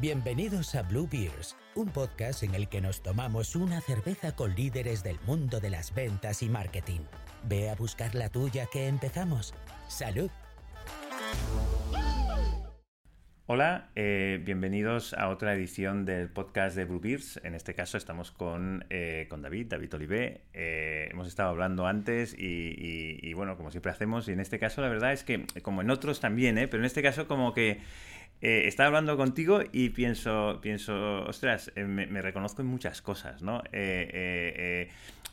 Bienvenidos a Blue Beers, un podcast en el que nos tomamos una cerveza con líderes del mundo de las ventas y marketing. Ve a buscar la tuya que empezamos. ¡Salud! Hola, eh, bienvenidos a otra edición del podcast de Blue Beers. En este caso estamos con, eh, con David, David Olivé. Eh, hemos estado hablando antes y, y, bueno, como siempre hacemos, y en este caso la verdad es que, como en otros también, pero en este caso como que eh, estaba hablando contigo y pienso, pienso ostras, eh, me, reconozco en muchas cosas, ¿no? Eh,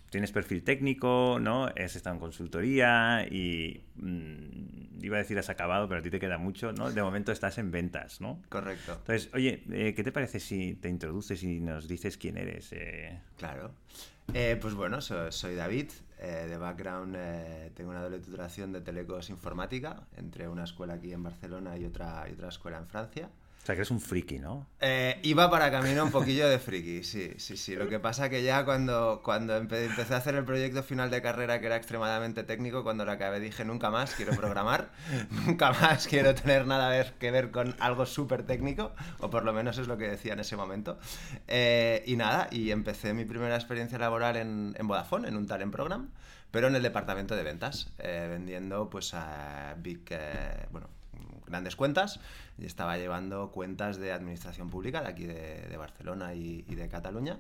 tienes perfil técnico, ¿no? Has estado en consultoría y mm, iba a decir has acabado, pero a ti te queda mucho, ¿no? De momento estás en ventas, ¿no? Correcto. Entonces, oye, ¿qué te parece si te introduces y nos dices quién eres? Claro. pues bueno, soy David, de background tengo una doble titulación de telecos informática entre una escuela aquí en Barcelona y otra, y otra escuela en Francia. O sea, que eres un friki, ¿no? Eh, iba para camino un poquillo de friki, sí, sí, sí. Lo que pasa que ya cuando, cuando empecé a hacer el proyecto final de carrera, que era extremadamente técnico, cuando lo acabé dije, nunca más quiero programar, nunca más quiero tener nada que ver con algo súper técnico, o por lo menos es lo que decía en ese momento. Eh, y nada, y empecé mi primera experiencia laboral en, Vodafone, en un talent program, pero en el departamento de ventas, eh, vendiendo pues a big, bueno, grandes cuentas y estaba llevando cuentas de administración pública de aquí de, Barcelona y, de Cataluña.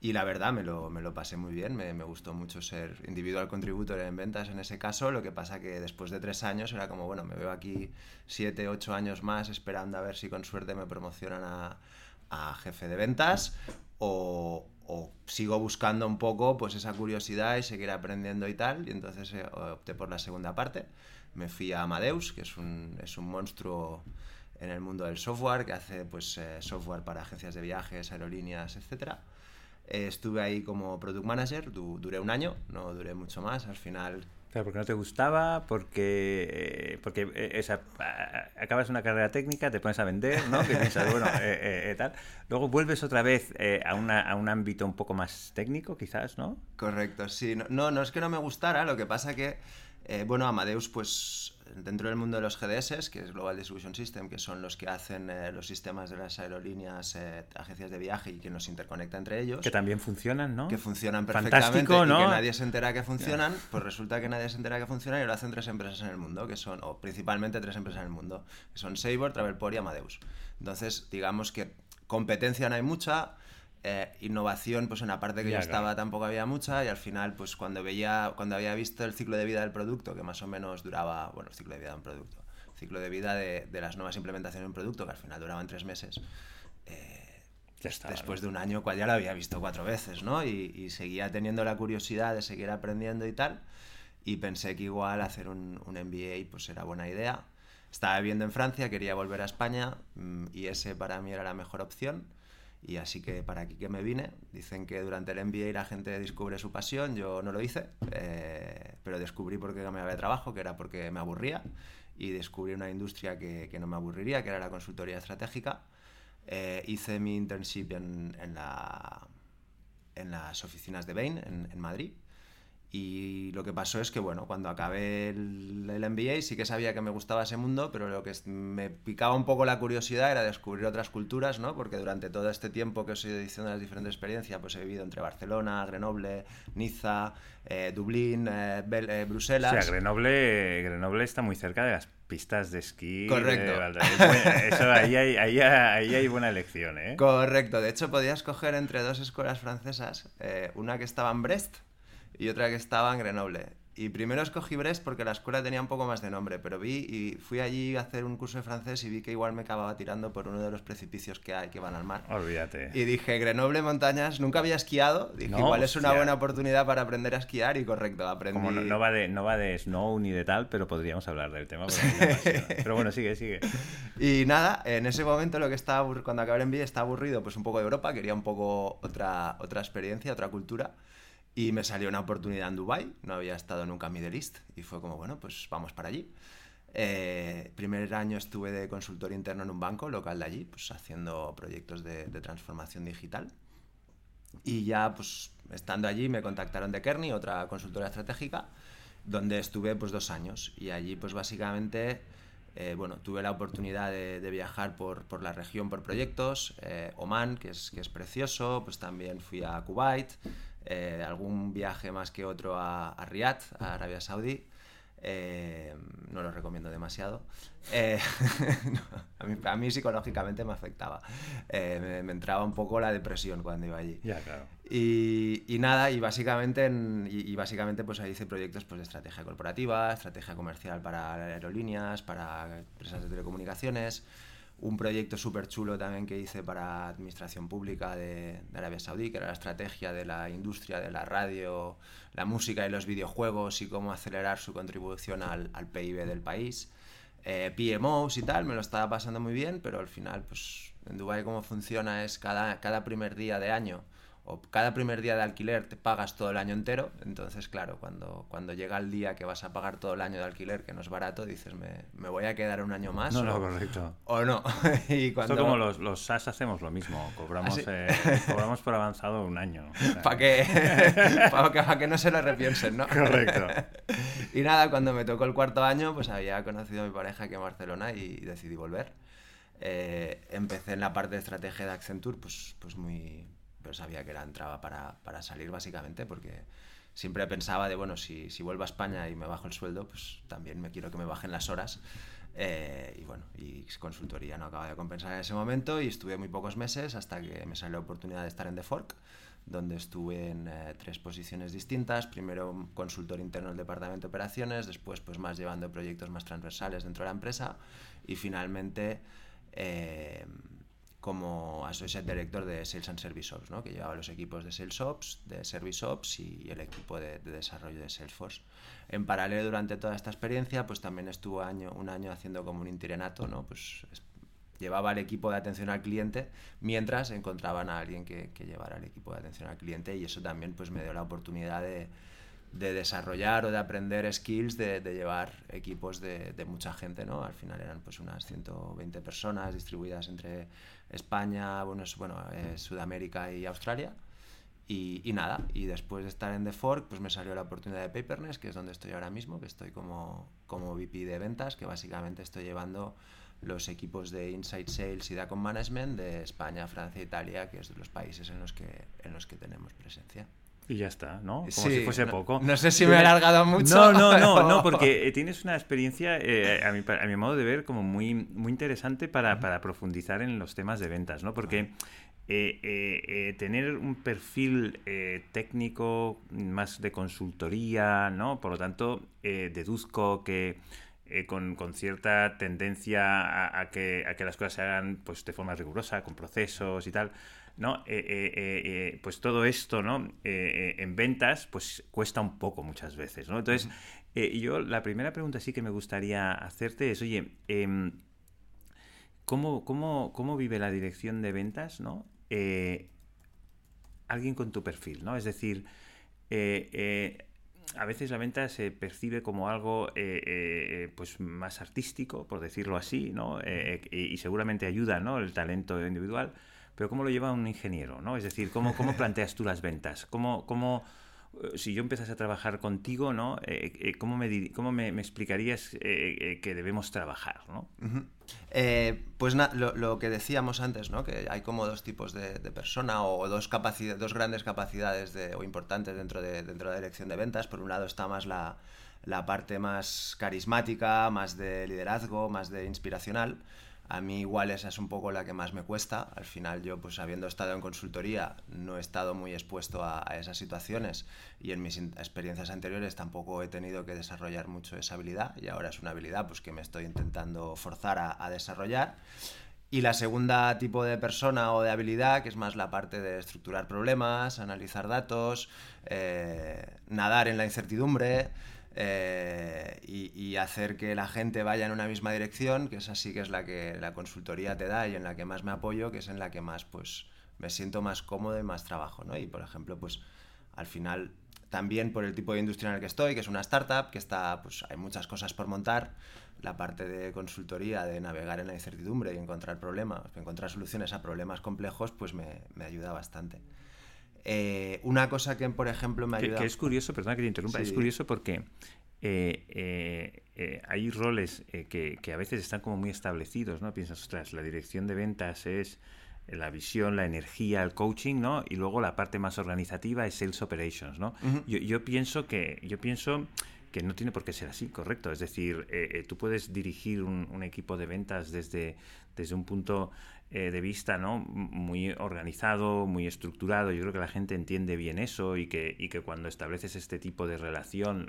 Y la verdad me lo, me lo pasé muy bien, me, me, gustó mucho ser individual contributor en ventas en ese caso, lo que pasa que después de tres años era como, bueno, me veo aquí siete, ocho años más esperando a ver si con suerte me promocionan a, a jefe de ventas o, o, sigo buscando un poco pues esa curiosidad y seguir aprendiendo y tal, y entonces eh, opté por la segunda parte me fui a Amadeus, que es un, es un monstruo en el mundo del software, que hace pues, eh, software para agencias de viajes, aerolíneas, etc. Eh, estuve ahí como product manager, duré un año, no duré mucho más, al final... Claro, porque no te gustaba, porque, eh, porque esa, acabas una carrera técnica, te pones a vender, ¿no? Que piensas, bueno, tal. Luego vuelves otra vez a, una, a, un ámbito un poco más técnico, quizás, ¿no? Correcto, sí. No, no, no es que no me gustara, lo que pasa que eh, bueno, Amadeus, pues dentro del mundo de los GDS, que es Global Distribution System, que son los que hacen eh, los sistemas de las aerolíneas, eh, agencias de viaje y que nos interconecta entre ellos. Que también funcionan, ¿no? Que funcionan perfectamente ¿no? y que nadie se entera que funcionan. Pues resulta que nadie se entera que funcionan y lo hacen tres empresas en el mundo, que son, o principalmente tres empresas en el mundo, que son Sabre, Travelport y Amadeus. Entonces, digamos que competencia no hay mucha, eh, innovación, pues en la parte que yo estaba tampoco había mucha y al final, pues cuando veía, cuando había visto el ciclo de vida del producto, que más o menos duraba, bueno, el ciclo de vida de un producto, ciclo de vida de, de las nuevas implementaciones de un producto, que al final duraban tres meses, eh, después de un año, cual ya lo había visto cuatro veces, ¿no? Y, y, seguía teniendo la curiosidad de seguir aprendiendo y tal, y pensé que igual hacer un, un MBA pues era buena idea. Estaba viviendo en Francia, quería volver a España mm, y ese para mí era la mejor opción y así que para aquí que me vine, dicen que durante el MBA la gente descubre su pasión, yo no lo hice, eh, pero descubrí por qué no me había trabajo, que era porque me aburría, y descubrí una industria que, que no me aburriría, que era la consultoría estratégica. Eh, hice mi internship en, en, la, en, las oficinas de Bain, en, en Madrid, y lo que pasó es que, bueno, cuando acabé el, el, MBA sí que sabía que me gustaba ese mundo, pero lo que me picaba un poco la curiosidad era descubrir otras culturas, ¿no? Porque durante todo este tiempo que os he ido diciendo las diferentes experiencias, pues he vivido entre Barcelona, Grenoble, Niza, eh, Dublín, eh, eh, Bruselas. O sea, Grenoble, Grenoble está muy cerca de las pistas de esquí. Correcto. Eso, ahí, hay, ahí, ahí, hay, buena elección, ¿eh? Correcto. De hecho, podías escoger entre dos escuelas francesas, una que estaba en Brest, y otra que estaba en Grenoble. Y primero escogí Brest porque la escuela tenía un poco más de nombre, pero vi y fui allí a hacer un curso de francés y vi que igual me acababa tirando por uno de los precipicios que hay que van al mar. Olvídate. Y dije, Grenoble Montañas, nunca había esquiado, dije, igual es una buena oportunidad para aprender a esquiar y correcto, aprendí. Como no, va de, no va de snow ni de tal, pero podríamos hablar del tema. pero bueno, sigue, sigue. Y nada, en ese momento lo que estaba, cuando acabé en envío estaba aburrido, pues un poco de Europa, quería un poco otra, otra experiencia, otra cultura. Y me salió una oportunidad en Dubai no había estado nunca en Middle East y fue como, bueno, pues vamos para allí. Eh, primer año estuve de consultor interno en un banco local de allí, pues haciendo proyectos de, transformación digital. Y ya, pues estando allí, me contactaron de Kearney, otra consultora estratégica, donde estuve pues dos años. Y allí, pues básicamente Eh, bueno, tuve la oportunidad de, viajar por, la región por proyectos, eh, Oman, que es, que es precioso, pues también fui a Kuwait, eh, algún viaje más que otro a, a Riyadh, a Arabia Saudí. Eh, no lo recomiendo demasiado. Eh, a, mí, psicológicamente me afectaba. Eh, me, entraba un poco la depresión cuando iba allí. y, nada, y básicamente, y, básicamente pues ahí hice proyectos pues, de estrategia corporativa, estrategia comercial para aerolíneas, para empresas de telecomunicaciones un proyecto súper chulo también que hice para Administración Pública de, Arabia Saudí, que era la estrategia de la industria de la radio, la música y los videojuegos y cómo acelerar su contribución al, PIB del país. Eh, PMOs y tal, me lo estaba pasando muy bien, pero al final, pues en Dubái cómo funciona es cada, cada primer día de año o cada primer día de alquiler te pagas todo el año entero, entonces claro, cuando, cuando llega el día que vas a pagar todo el año de alquiler, que no es barato, dices, me, me voy a quedar un año más. No, o, no, correcto. O no. y cuando... como los, los SAS hacemos lo mismo, cobramos, ¿Ah, eh, cobramos por avanzado un año. Para que, para que, no se lo repiensen, ¿no? Correcto. y nada, cuando me tocó el cuarto año, pues había conocido a mi pareja aquí en Barcelona y decidí volver. Eh, empecé en la parte de estrategia de Accenture, pues, pues muy pero sabía que era entraba para, para salir básicamente porque siempre pensaba de, bueno, si, si, vuelvo a España y me bajo el sueldo, pues también me quiero que me bajen las horas. Eh, y bueno, y consultoría no acaba de compensar en ese momento y estuve muy pocos meses hasta que me salió la oportunidad de estar en The Fork, donde estuve en eh, tres posiciones distintas. Primero consultor interno del departamento de operaciones, después pues más llevando proyectos más transversales dentro de la empresa y finalmente... Eh, como Associate Director de Sales and Service Ops, ¿no? que llevaba los equipos de Sales Ops, de Service Ops y el equipo de, desarrollo de Salesforce. En paralelo, durante toda esta experiencia, pues también estuvo año, un año haciendo como un interinato, ¿no? pues llevaba el equipo de atención al cliente mientras encontraban a alguien que, que, llevara el equipo de atención al cliente y eso también pues me dio la oportunidad de, de desarrollar o de aprender skills de, de llevar equipos de, de, mucha gente, ¿no? Al final eran pues unas 120 personas distribuidas entre España, bueno, bueno eh, Sudamérica y Australia. Y, y, nada, y después de estar en The Fork, pues me salió la oportunidad de Papernest, que es donde estoy ahora mismo, que estoy como, como VP de ventas, que básicamente estoy llevando los equipos de Inside Sales y de Management de España, Francia e Italia, que es de los países en los que, en los que tenemos presencia. Y ya está, ¿no? Como si fuese poco. No sé si me he alargado mucho. No, no, no, no porque eh, tienes una experiencia, eh, a, mi, a, mi, modo de ver, como muy, muy interesante para, para profundizar en los temas de ventas, ¿no? Porque eh, tener un perfil técnico más de consultoría, ¿no? Por lo tanto, deduzco que con, con, cierta tendencia a, que, a que las cosas se hagan pues, de forma rigurosa, con procesos y tal, ¿no? Eh, eh, eh, pues todo esto, ¿no? en ventas, pues cuesta un poco muchas veces, ¿no? Entonces, yo la primera pregunta sí que me gustaría hacerte es, oye, em, ¿cómo, cómo, vive la dirección de ventas, ¿no? alguien con tu perfil, ¿no? Es decir, a veces la venta se percibe como algo pues más artístico, por decirlo así, ¿no? y, seguramente ayuda, ¿no? El talento individual pero ¿cómo lo lleva un ingeniero? ¿no? Es decir, ¿cómo, cómo planteas tú las ventas? ¿Cómo, cómo, eh, si yo empezase a trabajar contigo, ¿no? Eh, eh, ¿Cómo, me, cómo me, explicarías que debemos trabajar? ¿no? pues lo, lo, que decíamos antes, ¿no? que hay como dos tipos de, de persona o dos, dos grandes capacidades de, o importantes dentro de, dentro de la dirección de ventas. Por un lado está más la, la parte más carismática, más de liderazgo, más de inspiracional. A mí igual esa es un poco la que más me cuesta. Al final yo, pues habiendo estado en consultoría, no he estado muy expuesto a, esas situaciones y en mis experiencias anteriores tampoco he tenido que desarrollar mucho esa habilidad y ahora es una habilidad pues que me estoy intentando forzar a, desarrollar. Y la segunda tipo de persona o de habilidad, que es más la parte de estructurar problemas, analizar datos, eh, nadar en la incertidumbre, eh, y, hacer que la gente vaya en una misma dirección, que es así que es la que la consultoría te da y en la que más me apoyo, que es en la que más pues me siento más cómodo y más trabajo, ¿no? Y por ejemplo, pues al final también por el tipo de industria en el que estoy, que es una startup, que está, pues hay muchas cosas por montar, la parte de consultoría, de navegar en la incertidumbre y encontrar problemas, encontrar soluciones a problemas complejos, pues me, me ayuda bastante. Eh, una cosa que, por ejemplo, me ayuda... Que, es curioso, perdona que te interrumpa, es curioso porque hay roles que, que, a veces están como muy establecidos, ¿no? Piensas, ostras, la dirección de ventas es la visión, la energía, el coaching, ¿no? Y luego la parte más organizativa es sales operations, ¿no? yo, yo, pienso que yo pienso que no tiene por qué ser así, correcto. Es decir, eh, eh, tú puedes dirigir un, equipo de ventas desde, desde un punto eh, de vista ¿no? muy organizado, muy estructurado. Yo creo que la gente entiende bien eso y que, y que cuando estableces este tipo de relación,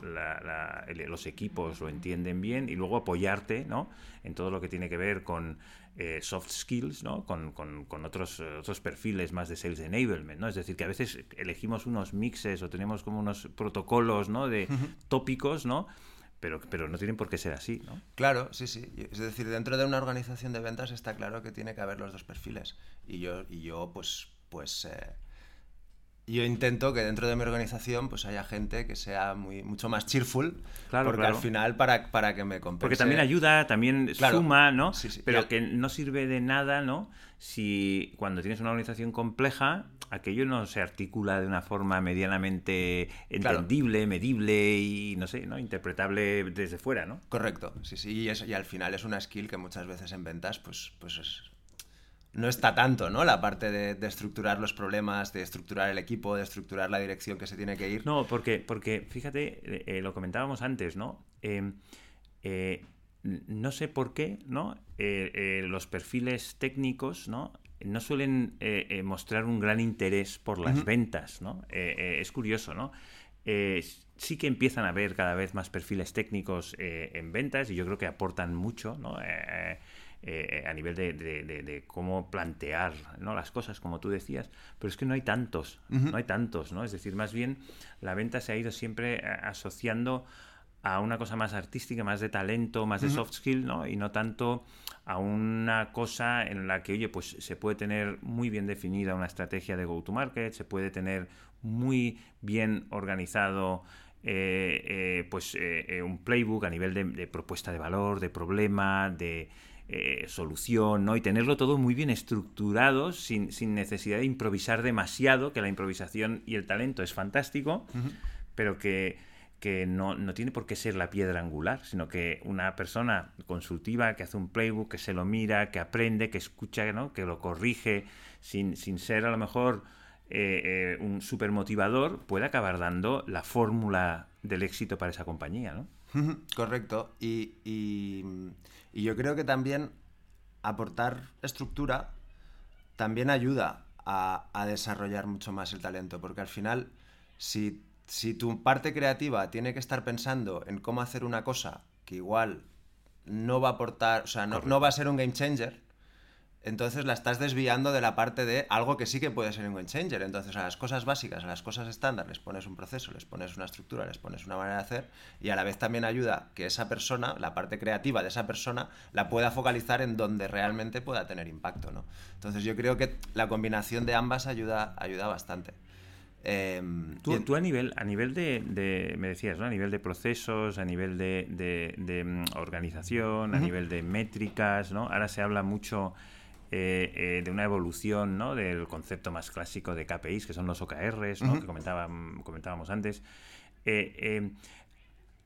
los equipos lo entienden bien y luego apoyarte ¿no? en todo lo que tiene que ver con eh, soft skills, ¿no? Con, con, con, otros, otros perfiles más de sales enablement, ¿no? Es decir, que a veces elegimos unos mixes o tenemos como unos protocolos, ¿no? De tópicos, ¿no? Pero, pero, no tienen por qué ser así, ¿no? Claro, sí, sí. Es decir, dentro de una organización de ventas está claro que tiene que haber los dos perfiles. Y yo, y yo pues, pues eh, yo intento que dentro de mi organización pues haya gente que sea muy mucho más cheerful claro, porque al final para, para que me compense porque también ayuda también suma no sí, sí. pero que no sirve de nada no si cuando tienes una organización compleja aquello no se articula de una forma medianamente entendible medible y no sé no interpretable desde fuera no correcto sí sí y, y al final es una skill que muchas veces en ventas pues pues es no está tanto, ¿no? La parte de, estructurar los problemas, de estructurar el equipo, de estructurar la dirección que se tiene que ir. No, porque, porque fíjate, eh, eh, lo comentábamos antes, ¿no? Em, eh, no sé por qué, ¿no? los perfiles técnicos, ¿no? No suelen mostrar un gran interés por las ventas, ¿no? es curioso, ¿no? sí que empiezan a haber cada vez más perfiles técnicos en ventas y yo creo que aportan mucho, ¿no? Eh, a nivel de, cómo plantear ¿no? las cosas, como tú decías, pero es que no hay tantos, no hay tantos, ¿no? Es decir, más bien la venta se ha ido siempre eh, asociando a una cosa más artística, más de talento, más de soft skill, ¿no? Y no tanto a una cosa en la que, oye, pues se puede tener muy bien definida una estrategia de go-to-market, se puede tener muy bien organizado eh, pues un playbook a nivel de, propuesta de valor, de problema, de eh, solución, ¿no? Y tenerlo todo muy bien estructurado, sin, necesidad de improvisar demasiado, que la improvisación y el talento es fantástico, pero que, no, tiene por qué ser la piedra angular, sino que una persona consultiva que hace un playbook, que se lo mira, que aprende, que escucha, ¿no? que lo corrige, sin, sin ser a lo mejor eh, eh, un super motivador, puede acabar dando la fórmula del éxito para esa compañía, ¿no? Correcto. y, y yo creo que también aportar estructura también ayuda a, desarrollar mucho más el talento, porque al final, si, si tu parte creativa tiene que estar pensando en cómo hacer una cosa que igual no va a aportar, o sea, no, no va a ser un game changer, entonces la estás desviando de la parte de algo que sí que puede ser un game changer. Entonces a las cosas básicas, a las cosas estándar, les pones un proceso, les pones una estructura, les pones una manera de hacer y a la vez también ayuda que esa persona, la parte creativa de esa persona, la pueda focalizar en donde realmente pueda tener impacto. ¿no? Entonces yo creo que la combinación de ambas ayuda, ayuda bastante. Em, tú, a nivel, a nivel de, me decías, ¿no? A nivel de procesos, a nivel de, mm, organización, a nivel de métricas, ¿no? Ahora se habla mucho eh, eh, de una evolución ¿no? del concepto más clásico de KPIs, que son los OKRs, ¿no? que comentábamos antes. Eh,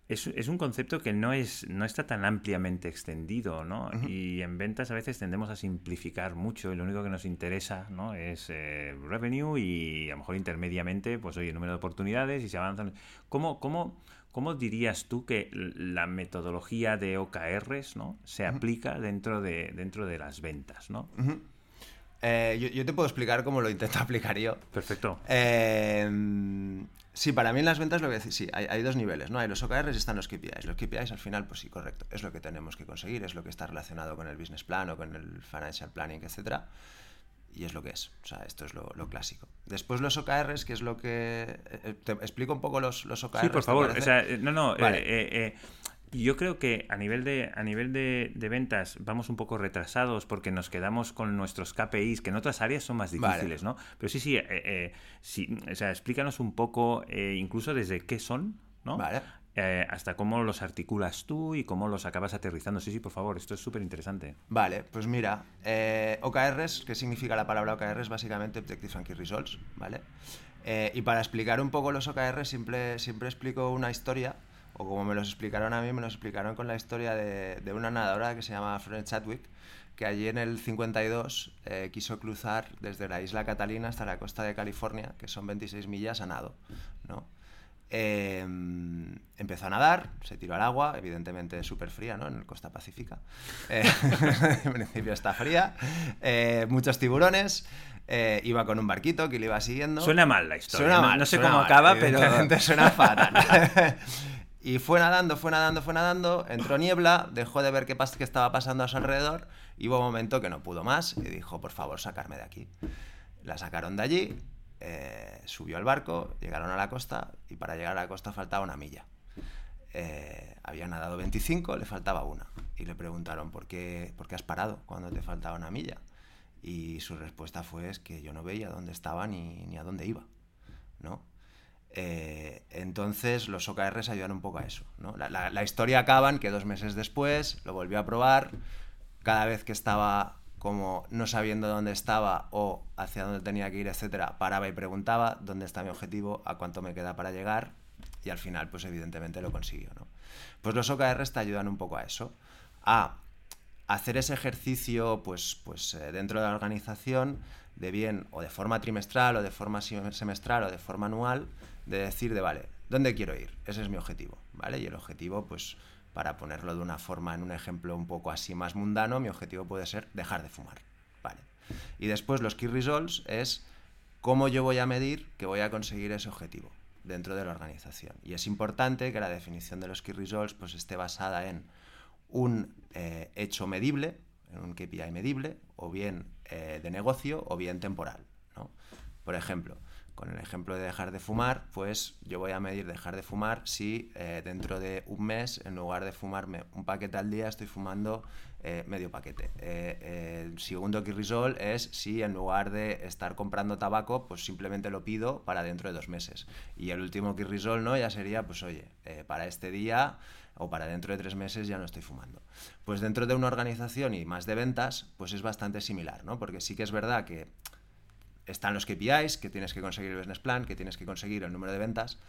es, un concepto que no, es, no está tan ampliamente extendido, ¿no? Y en ventas a veces tendemos a simplificar mucho y lo único que nos interesa, ¿no? Es revenue y a lo mejor intermediamente, pues oye, número de oportunidades y se avanzan. ¿Cómo, cómo, ¿Cómo dirías tú que la metodología de OKRs ¿no? se aplica dentro de, dentro de las ventas? ¿no? Eh, yo, te puedo explicar cómo lo intento aplicar yo. Perfecto. Em, sí, para mí en las ventas lo que sí, hay, dos niveles, ¿no? Hay los OKRs y están los KPIs. Los KPIs al final, pues sí, correcto, es lo que tenemos que conseguir, es lo que está relacionado con el business plan o con el financial planning, etcétera y es lo que es. O sea, esto es lo, clásico. Después los OKRs, que es lo que... Eh, te explico un poco los, los OKRs. Sí, por favor. O sea, eh, no, no. Eh, yo creo que a nivel, de, a nivel de, ventas vamos un poco retrasados porque nos quedamos con nuestros KPIs, que en otras áreas son más difíciles, ¿no? Pero sí, sí, sí, o sea, explícanos un poco, incluso desde qué son, ¿no? Vale. Eh, hasta cómo los articulas tú y cómo los acabas aterrizando. Sí, sí, por favor, esto es súper interesante. Vale, pues mira, eh, OKRs, ¿qué significa la palabra OKRs? Básicamente Objectives and Key Results, ¿vale? Eh, y para explicar un poco los OKRs, siempre, siempre explico una historia o como me los explicaron a mí, me los explicaron con la historia de, de una nadadora que se llama Florence Chadwick, que allí en el 52 eh, quiso cruzar desde la isla Catalina hasta la costa de California, que son 26 millas a nado. ¿no? Em, empezó a nadar, se tiró al agua, evidentemente súper fría, ¿no? En el costa pacífica. Eh, en principio está fría. Eh, muchos tiburones. iba con un barquito que le iba siguiendo. Suena mal la historia. Suena mal, no, sé cómo acaba, pero. suena fatal. y fue nadando, fue nadando, fue nadando. Entró niebla, dejó de ver qué, qué estaba pasando a su alrededor y hubo un momento que no pudo más y dijo, por favor, sacarme de aquí. La sacaron de allí, eh, subió al barco, llegaron a la costa y para llegar a la costa faltaba una milla. Eh, había nadado 25, le faltaba una. Y le preguntaron, ¿por qué, ¿por qué has parado cuando te faltaba una milla? Y su respuesta fue es que yo no veía dónde estaba ni, a dónde iba. ¿no? Eh, entonces los OKRs ayudan un poco a eso. ¿no? La, la, historia acaba en que dos meses después lo volvió a probar, cada vez que estaba como no sabiendo dónde estaba o hacia dónde tenía que ir, etcétera, paraba y preguntaba dónde está mi objetivo, a cuánto me queda para llegar y al final, pues evidentemente lo consiguió, ¿no? Pues los OKRs te ayudan un poco a eso, a hacer ese ejercicio, pues, pues eh, dentro de la organización, de bien o de forma trimestral o de forma semestral o de forma anual, de decir de, vale, ¿dónde quiero ir? Ese es mi objetivo, ¿vale? Y el objetivo, pues para ponerlo de una forma, en un ejemplo un poco así más mundano, mi objetivo puede ser dejar de fumar. Y después los key results es cómo yo voy a medir que voy a conseguir ese objetivo dentro de la organización. Y es importante que la definición de los key results pues, esté basada en un eh, hecho medible, en un KPI medible, o bien eh, de negocio, o bien temporal. ¿no? Por ejemplo, con el ejemplo de dejar de fumar, pues yo voy a medir dejar de fumar si eh, dentro de un mes, en lugar de fumarme un paquete al día, estoy fumando eh, medio paquete. Eh, el segundo result es si en lugar de estar comprando tabaco, pues simplemente lo pido para dentro de dos meses. Y el último result, ¿no? Ya sería, pues oye, para este día o para dentro de tres meses ya no estoy fumando. Pues dentro de una organización y más de ventas, pues es bastante similar, ¿no? Porque sí que es verdad que están los KPIs, que tienes que conseguir el business plan, que tienes que conseguir el número de ventas,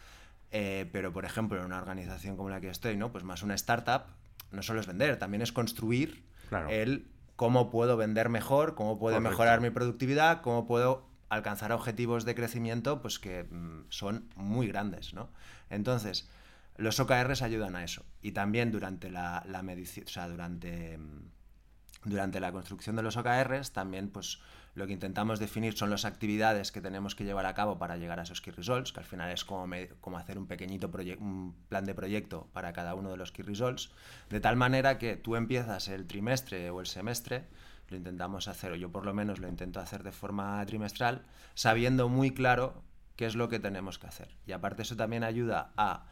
eh, pero por ejemplo en una organización como la que estoy, ¿no? pues más una startup, no solo es vender, también es construir el cómo puedo vender mejor, cómo puedo mejorar mi productividad, cómo puedo alcanzar objetivos de crecimiento pues que mm, son muy grandes. ¿no? Entonces, los OKRs ayudan a eso. Y también durante la, la medición, o sea, durante, mm, durante la construcción de los OKRs, también pues lo que intentamos definir son las actividades que tenemos que llevar a cabo para llegar a esos key results, que al final es como, hacer un pequeñito plan de proyecto para cada uno de los key results, de tal manera que tú empiezas el trimestre o el semestre, lo intentamos hacer, o yo por lo menos lo intento hacer de forma trimestral, sabiendo muy claro qué es lo que tenemos que hacer. Y aparte eso también ayuda a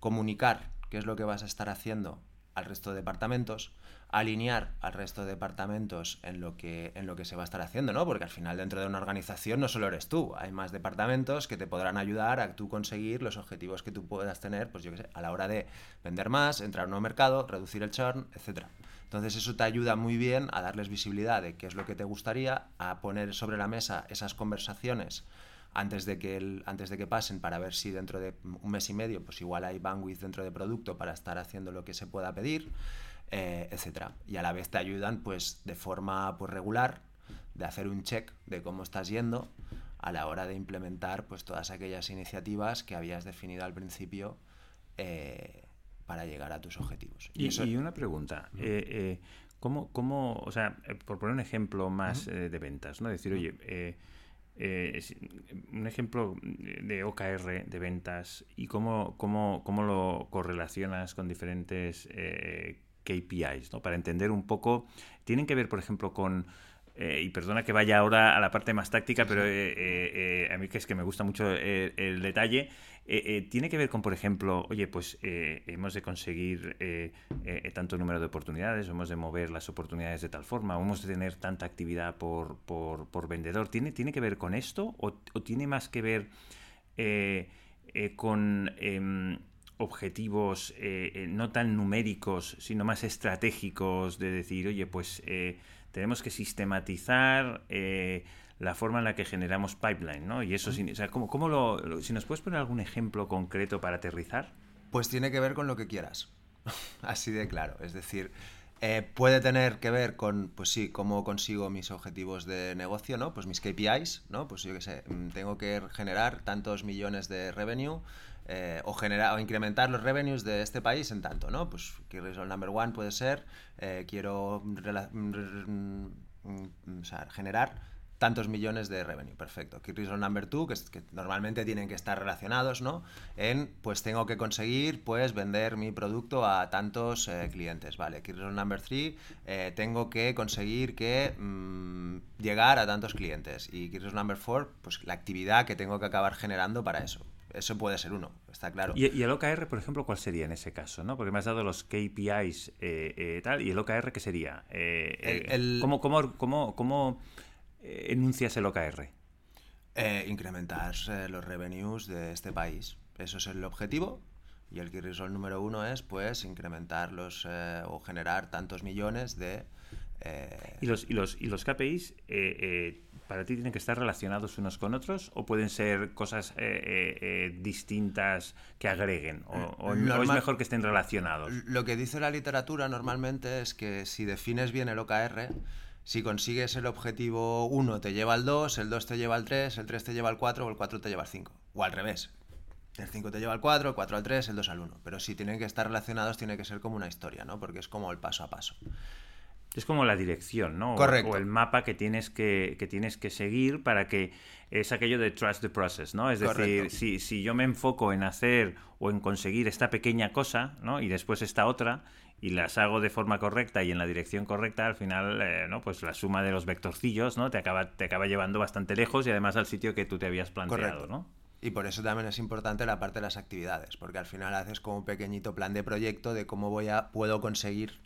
comunicar qué es lo que vas a estar haciendo al resto de departamentos, alinear al resto de departamentos en lo que, en lo que se va a estar haciendo, ¿no? Porque al final dentro de una organización no solo eres tú, hay más departamentos que te podrán ayudar a tú conseguir los objetivos que tú puedas tener, pues yo sé, a la hora de vender más, entrar a un nuevo mercado, reducir el churn, etc. Entonces eso te ayuda muy bien a darles visibilidad de qué es lo que te gustaría, a poner sobre la mesa esas conversaciones antes de que el, antes de que pasen para ver si dentro de un mes y medio pues igual hay bandwidth dentro de producto para estar haciendo lo que se pueda pedir eh, etcétera. Y a la vez te ayudan pues de forma pues, regular de hacer un check de cómo estás yendo a la hora de implementar pues todas aquellas iniciativas que habías definido al principio eh, para llegar a tus objetivos. Y, y, una pregunta. Eh, ¿cómo, ¿cómo, o sea, por poner un ejemplo más de ventas, ¿no? Decir, oye, un ejemplo de OKR de ventas y cómo, cómo, cómo lo correlacionas con diferentes KPIs, ¿no? Para entender un poco, tienen que ver, por ejemplo, con... Eh, y perdona que vaya ahora a la parte más táctica, pero eh, eh, a mí que es que me gusta mucho el, detalle, tiene que ver con, por ejemplo, oye, pues hemos de conseguir tanto número de oportunidades, hemos de mover las oportunidades de tal forma, hemos de tener tanta actividad por, por, vendedor. ¿Tiene, ¿Tiene que ver con esto o, tiene más que ver con em, objetivos eh, eh, no tan numéricos, sino más estratégicos de decir, oye, pues eh, tenemos que sistematizar la forma en la que generamos pipeline, ¿no? Y eso, o sea, ¿cómo, cómo lo, si nos puedes poner algún ejemplo concreto para aterrizar? Pues tiene que ver con lo que quieras. Así de claro. Es decir, eh, puede tener que ver con, pues sí, cómo consigo mis objetivos de negocio, ¿no? Pues mis KPIs, ¿no? Pues yo qué sé, mm, tengo que generar tantos millones de revenue eh, o, generar, o incrementar los revenues de este país en tanto, ¿no? Pues result number one puede ser, eh, quiero mm, mm, generar tantos millones de revenue. Perfecto. Key result number two, que, que, normalmente tienen que estar relacionados, ¿no? En, pues tengo que conseguir, pues, vender mi producto a tantos eh, clientes, ¿vale? Key result number three, eh, tengo que conseguir que mm, llegar a tantos clientes. Y key result number four, pues, la actividad que tengo que acabar generando para eso. Eso puede ser uno, está claro. ¿Y, el OKR, por ejemplo, cuál sería en ese caso? ¿no? Porque me has dado los KPIs eh, tal, y el OKR, ¿qué sería? el, ¿Cómo, cómo, cómo, cómo eh, enuncias el OKR? Eh, incrementar eh, los revenues de este país. Eso es el objetivo. Y el key result número uno es, pues, incrementarlos o generar tantos millones de... ¿Y, los, y, los, ¿Y los KPIs para ti tienen que estar relacionados unos con otros o pueden ser cosas distintas que agreguen? ¿O, es mejor que estén relacionados? Lo que dice la literatura normalmente es que si defines bien el OKR, si consigues el objetivo 1 te lleva al 2, el 2 te lleva al 3, el 3 te lleva al 4 o el 4 te lleva al 5. O al revés. El 5 te lleva al 4, el 4 al 3, el 2 al 1. Pero si tienen que estar relacionados, tiene que ser como una historia, ¿no? Porque es como el paso a paso. Es como la dirección, ¿no? Correcto. O, el mapa que tienes que, que, tienes que seguir para que es aquello de trust the process, ¿no? Es decir, si, si, yo me enfoco en hacer o en conseguir esta pequeña cosa, ¿no? Y después esta otra, y las hago de forma correcta y en la dirección correcta, al final, eh, ¿no? Pues la suma de los vectorcillos, ¿no? Te acaba, te acaba llevando bastante lejos y además al sitio que tú te habías planteado, ¿no? Y por eso también es importante la parte de las actividades, porque al final haces como un pequeñito plan de proyecto de cómo voy a, puedo conseguir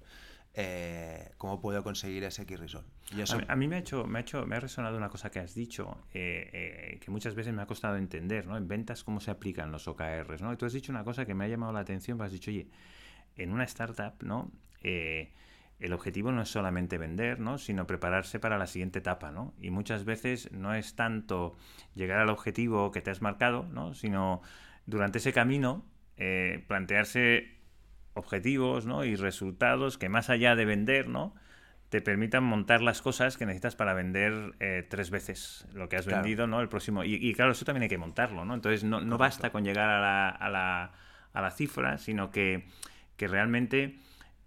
eh, cómo puedo conseguir ese key result. a, mí, me ha hecho, me ha hecho, me ha resonado una cosa que has dicho, eh, que muchas veces me ha costado entender, ¿no? En ventas cómo se aplican los OKRs, ¿no? Y tú has dicho una cosa que me ha llamado la atención, has dicho, oye, en una startup, ¿no? Eh, el objetivo no es solamente vender, ¿no? sino prepararse para la siguiente etapa, ¿no? Y muchas veces no es tanto llegar al objetivo que te has marcado, ¿no? sino durante ese camino eh, plantearse objetivos ¿no? y resultados que más allá de vender, ¿no? te permitan montar las cosas que necesitas para vender eh, tres veces lo que has vendido, ¿no? El próximo. Y, claro, eso también hay que montarlo, ¿no? Entonces no, no basta con llegar a la, a la, a la cifra, sino que que realmente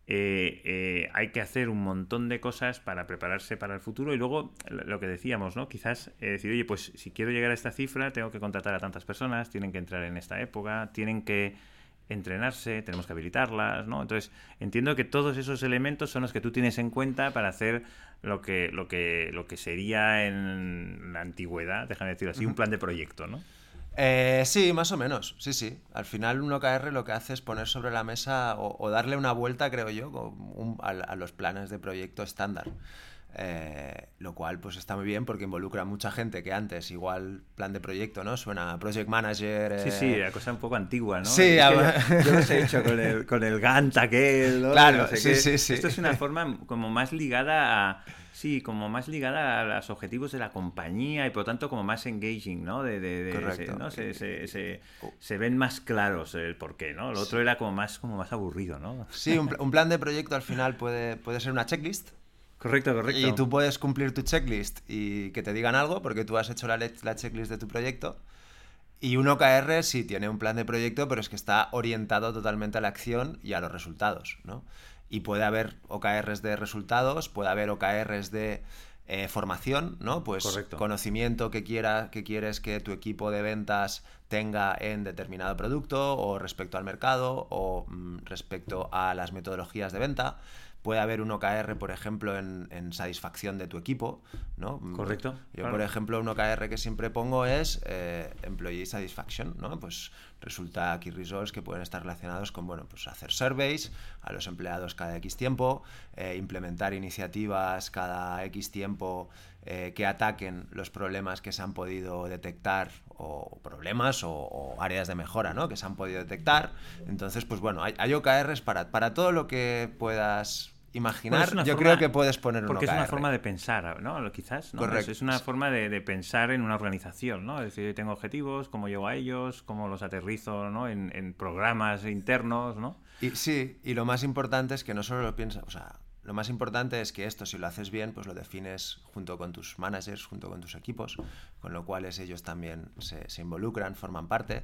eh, eh, hay que hacer un montón de cosas para prepararse para el futuro y luego lo que decíamos, ¿no? Quizás eh, decir, oye, pues si quiero llegar a esta cifra tengo que contratar a tantas personas, tienen que entrar en esta época, tienen que entrenarse, tenemos que habilitarlas, ¿no? Entonces, entiendo que todos esos elementos son los que tú tienes en cuenta para hacer lo que, lo que, lo que sería en la antigüedad, déjame decirlo así, un plan de proyecto, ¿no? Eh, sí, más o menos, sí, sí. Al final un OKR lo que hace es poner sobre la mesa o, darle una vuelta, creo yo, a, los planes de proyecto estándar. Eh, lo cual pues está muy bien porque involucra a mucha gente que antes igual plan de proyecto, ¿no? Suena project manager. Sí, sí, la cosa un poco antigua, ¿no? Sí, yo, yo, los he hecho con el, con el Gantt aquel, ¿no? Claro, sí, sí, sí. Esto es una forma como más ligada a Sí, como más ligada a los objetivos de la compañía y por lo tanto como más engaging, ¿no? De, de, ¿no? Se, se, se, oh. se, ven más claros el porqué, ¿no? Lo otro era como más, como más aburrido, ¿no? Sí, un, un, plan de proyecto al final puede, puede ser una checklist. Correcto, correcto. Y tú puedes cumplir tu checklist y que te digan algo porque tú has hecho la, la checklist de tu proyecto. Y un OKR sí tiene un plan de proyecto, pero es que está orientado totalmente a la acción y a los resultados, ¿no? y puede haber OKRs de resultados, puede haber OKRs de eh, formación, ¿no? Pues conocimiento que, quiera, que quieres que tu equipo de ventas tenga en determinado producto o respecto al mercado o mm, respecto a las metodologías de venta. Puede haber un OKR, por ejemplo, en, satisfacción de tu equipo, ¿no? Correcto. Yo, por ejemplo, un OKR que siempre pongo es eh, Employee Satisfaction, ¿no? Pues resulta aquí results que pueden estar relacionados con, bueno, pues hacer surveys a los empleados cada X tiempo, eh, implementar iniciativas cada X tiempo eh, que ataquen los problemas que se han podido detectar o problemas o, áreas de mejora ¿no? que se han podido detectar. Entonces, pues bueno, hay, hay OKRs para, para todo lo que puedas imaginar, yo creo que puedes poner un Porque es una forma de pensar, ¿no? Quizás, ¿no? Correcto. Es, una forma de, pensar en una organización, ¿no? Es decir, tengo objetivos, cómo llego a ellos, cómo los aterrizo, ¿no? En, en programas internos, ¿no? Y, sí, y lo más importante es que no solo lo piensas, o sea, lo más importante es que esto, si lo haces bien, pues lo defines junto con tus managers, junto con tus equipos, con lo cual ellos también se, se involucran, forman parte.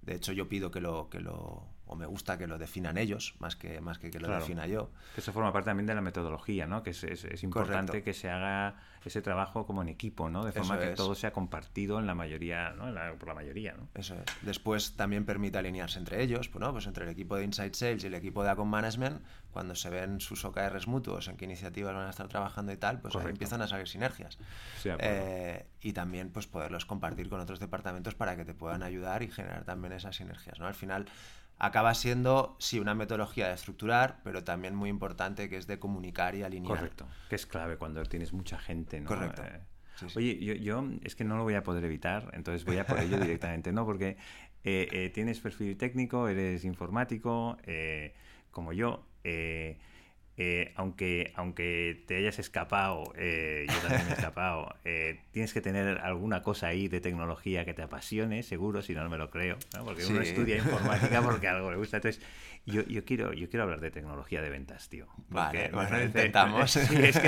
De hecho, yo pido que lo, que lo o me gusta que lo definan ellos, más que, más que que lo defina yo. Que eso forma parte también de la metodología, ¿no? Que es, es, importante que se haga ese trabajo como en equipo, ¿no? De forma que todo sea compartido en la mayoría, ¿no? por la mayoría, ¿no? Eso es. Después también permite alinearse entre ellos, pues, ¿no? Pues entre el equipo de Inside Sales y el equipo de Account Management, cuando se ven sus OKRs mutuos, en qué iniciativas van a estar trabajando y tal, pues ahí empiezan a salir sinergias. Eh, y también, pues, poderlos compartir con otros departamentos para que te puedan ayudar y generar también esas sinergias, ¿no? Al final acaba siendo, sí, una metodología de estructurar, pero también muy importante que es de comunicar y alinear. Correcto, que es clave cuando tienes mucha gente, ¿no? Correcto. Eh, oye, yo, yo, es que no lo voy a poder evitar, entonces voy a por ello directamente, ¿no? Porque eh, eh, tienes perfil técnico, eres informático, como yo. Eh, aunque, aunque te hayas escapado, eh, yo también me he escapado, eh, tienes que tener alguna cosa ahí de tecnología que te apasione, seguro, si no, no me lo creo, porque uno estudia informática porque algo le gusta. Entonces, yo, yo, quiero, yo quiero hablar de tecnología de ventas, tío. vale, bueno, intentamos.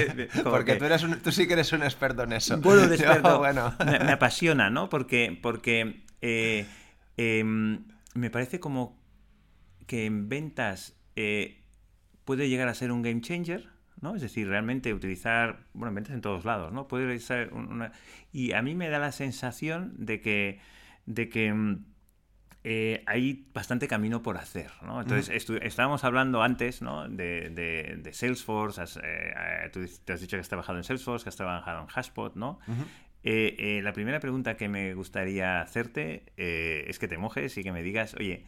porque tú, eres tú sí que eres un experto en eso. Bueno, de experto, bueno. me, apasiona, ¿no? Porque, porque em, me parece como que en ventas puede llegar a ser un game changer, ¿no? Es decir, realmente utilizar, bueno, ventas en todos lados, ¿no? Puede ser una... Y a mí me da la sensación de que, de que mm, eh, hay bastante camino por hacer, ¿no? Entonces, estábamos hablando antes, ¿no? De, de, Salesforce, has, eh, tú te has dicho que has trabajado en Salesforce, que has trabajado en Hashpot, ¿no? Eh, la primera pregunta que me gustaría hacerte es que te mojes y que me digas, oye,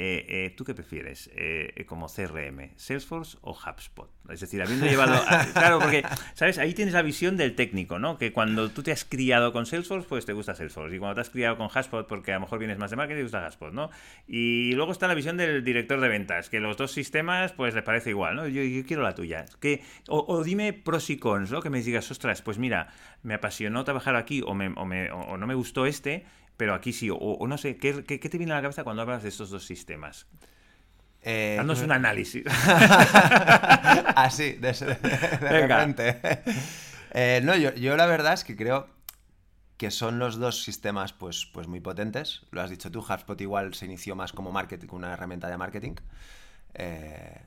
eh, eh, ¿Tú qué prefieres eh, como CRM, Salesforce o HubSpot? Es decir, habiendo llevado... claro, porque, ¿sabes? Ahí tienes la visión del técnico, ¿no? Que cuando tú te has criado con Salesforce, pues te gusta Salesforce. Y cuando te has criado con HubSpot, porque a lo mejor vienes más de marketing, te gusta HubSpot, ¿no? Y luego está la visión del director de ventas, que los dos sistemas, pues le parece igual, ¿no? Yo, quiero la tuya. Que, o, dime pros y cons, ¿no? Que me digas, ostras, pues mira, me apasionó trabajar aquí o, me, o, me, o no me gustó este, pero aquí sí, o, no sé, ¿qué, ¿qué, te viene a la cabeza cuando hablas de estos dos sistemas? Eh, Dándonos un análisis. Así, de, repente. Eh, no, yo, yo, la verdad es que creo que son los dos sistemas pues, pues muy potentes. Lo has dicho tú, HubSpot igual se inició más como marketing, una herramienta de marketing. Eh,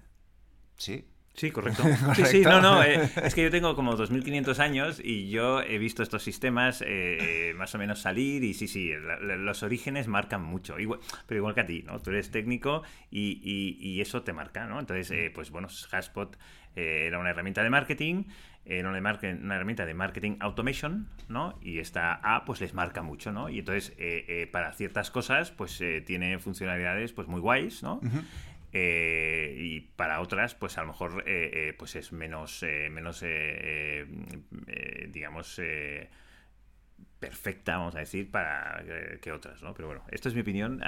sí, Sí, correcto. Sí, sí, no, no. Eh, es que yo tengo como 2.500 años y yo he visto estos sistemas eh, más o menos salir y sí, sí, los orígenes marcan mucho. Igual, pero igual que a ti, ¿no? Tú eres técnico y, y, eso te marca, ¿no? Entonces, eh, pues bueno, Haspot era una herramienta de marketing, era una, una, herramienta de marketing automation, ¿no? Y esta A, pues les marca mucho, ¿no? Y entonces, para ciertas cosas, pues tiene funcionalidades pues muy guays, ¿no? Eh, y para otras, pues a lo mejor eh, eh, pues es menos, menos digamos, perfecta, vamos a decir, para que otras, ¿no? Pero bueno, esto es mi opinión.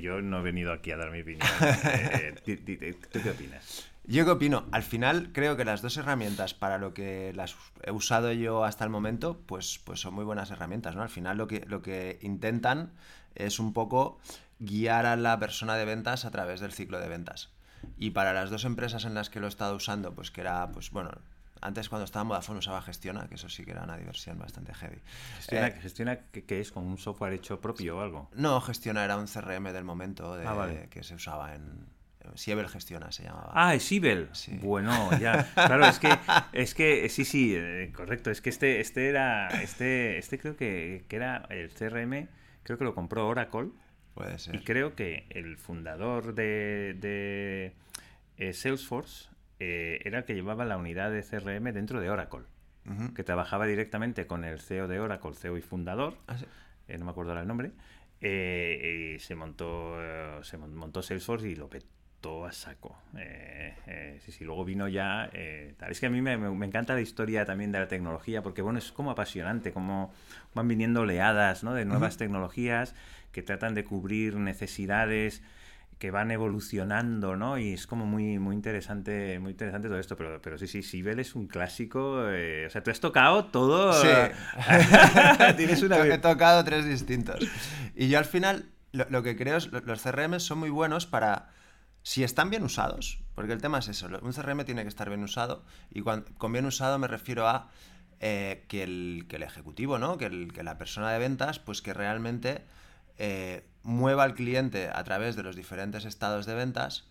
yo no he venido aquí a dar mi opinión. ¿Tú qué opinas? Yo qué opino. Al final creo que las dos herramientas para lo que las he usado yo hasta el momento, pues, pues son muy buenas herramientas, ¿no? Al final lo que, lo que intentan es un poco guiar a la persona de ventas a través del ciclo de ventas. Y para las dos empresas en las que lo he estado usando, pues que era, pues bueno, antes cuando estaba en Vodafone usaba Gestiona, que eso sí que era una diversión bastante heavy. ¿Gestiona, eh, que, es? ¿Con un software hecho propio o algo? No, Gestiona era un CRM del momento de, ah, que se usaba en, Siebel Gestiona se llamaba. Ah, es Siebel. Bueno, ya. Claro, es que, es que sí, sí, eh, correcto. Es que este, este era, este, este creo que, que, era el CRM, creo que lo compró Oracle. Puede ser. Y creo que el fundador de, de eh, Salesforce eh, era el que llevaba la unidad de CRM dentro de Oracle. Que trabajaba directamente con el CEO de Oracle, CEO y fundador. Ah, no me acuerdo ahora el nombre. y se montó, se montó Salesforce y lo petó todo a saco. Eh, eh, sí, sí, luego vino ya. Eh, tal. Es que a mí me, encanta la historia también de la tecnología, porque bueno, es como apasionante, como van viniendo oleadas ¿no? de nuevas tecnologías que tratan de cubrir necesidades que van evolucionando, ¿no? Y es como muy, muy interesante, muy interesante todo esto. Pero, pero sí, sí, Sibel es un clásico. Eh, o sea, tú has tocado todo. Sí. Tienes una... He tocado tres distintos. Y yo al final, lo, que creo es, los CRM son muy buenos para, si están bien usados, porque el tema es eso, un CRM tiene que estar bien usado. Y con bien usado me refiero a eh, que, el, que, el, ejecutivo, ¿no? Que, el, que la persona de ventas, pues que realmente eh, mueva al cliente a través de los diferentes estados de ventas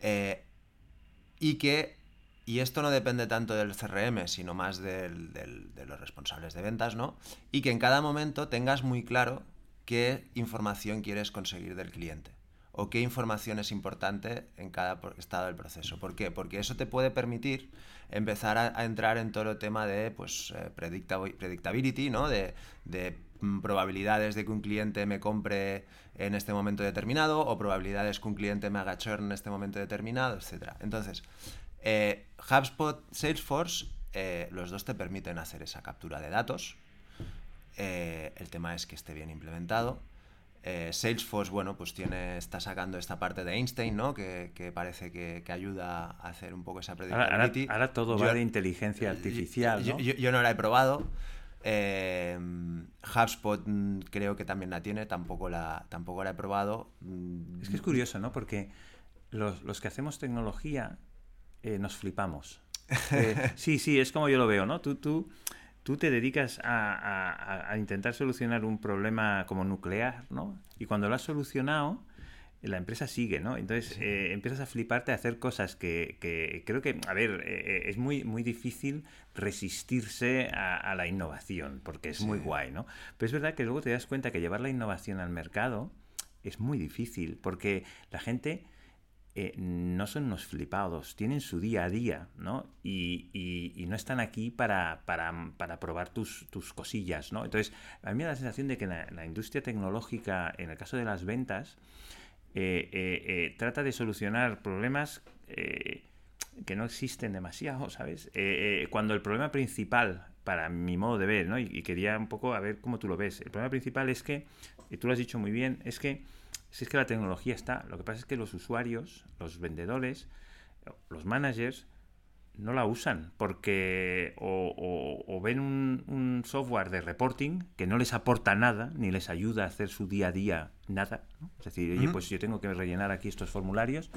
eh, y que, y esto no depende tanto del CRM, sino más de los responsables de ventas, ¿no? Y que en cada momento tengas muy claro qué información quieres conseguir del cliente o qué información es importante en cada estado del proceso. ¿Por qué? Porque eso te puede permitir empezar a, entrar en todo el tema de pues, eh, predictability, ¿no? de, mm, probabilidades de que un cliente me compre en este momento determinado o probabilidades que un cliente me haga churn en este momento determinado, etc. Entonces, eh, HubSpot, Salesforce, eh, los dos te permiten hacer esa captura de datos. el tema es que esté bien implementado eh, Salesforce, bueno, pues tiene, está sacando esta parte de Einstein, ¿no? Que, parece que, ayuda a hacer un poco esa predictibility. Ahora, todo va de inteligencia artificial, ¿no? Yo, no la he probado. Eh, HubSpot creo que también la tiene, tampoco la, tampoco la he probado. Es que es curioso, ¿no? Porque los, que hacemos tecnología eh, nos flipamos. sí, sí, es como yo lo veo, ¿no? Tú, tú tú te dedicas a, intentar solucionar un problema como nuclear, ¿no? Y cuando lo has solucionado, la empresa sigue, ¿no? Entonces eh, empiezas a fliparte a hacer cosas que, creo que, a ver, eh, es muy, muy difícil resistirse a, la innovación, porque es muy guay, ¿no? Pero es verdad que luego te das cuenta que llevar la innovación al mercado es muy difícil, porque la gente eh, no son unos flipados, tienen su día a día, ¿no? Y, no están aquí para, probar tus, cosillas, ¿no? Entonces, a mí me da la sensación de que la, industria tecnológica, en el caso de las ventas, eh, eh, trata de solucionar problemas que no existen demasiado, ¿sabes? cuando el problema principal, para mi modo de ver, ¿no? Y, y, quería un poco a ver cómo tú lo ves, el problema principal es que, y tú lo has dicho muy bien, es que si es que la tecnología está, lo que pasa es que los usuarios, los vendedores, los managers, no la usan porque o, ven un, software de reporting que no les aporta nada, ni les ayuda a hacer su día a día nada. Es decir, oye, pues yo tengo que rellenar aquí estos formularios,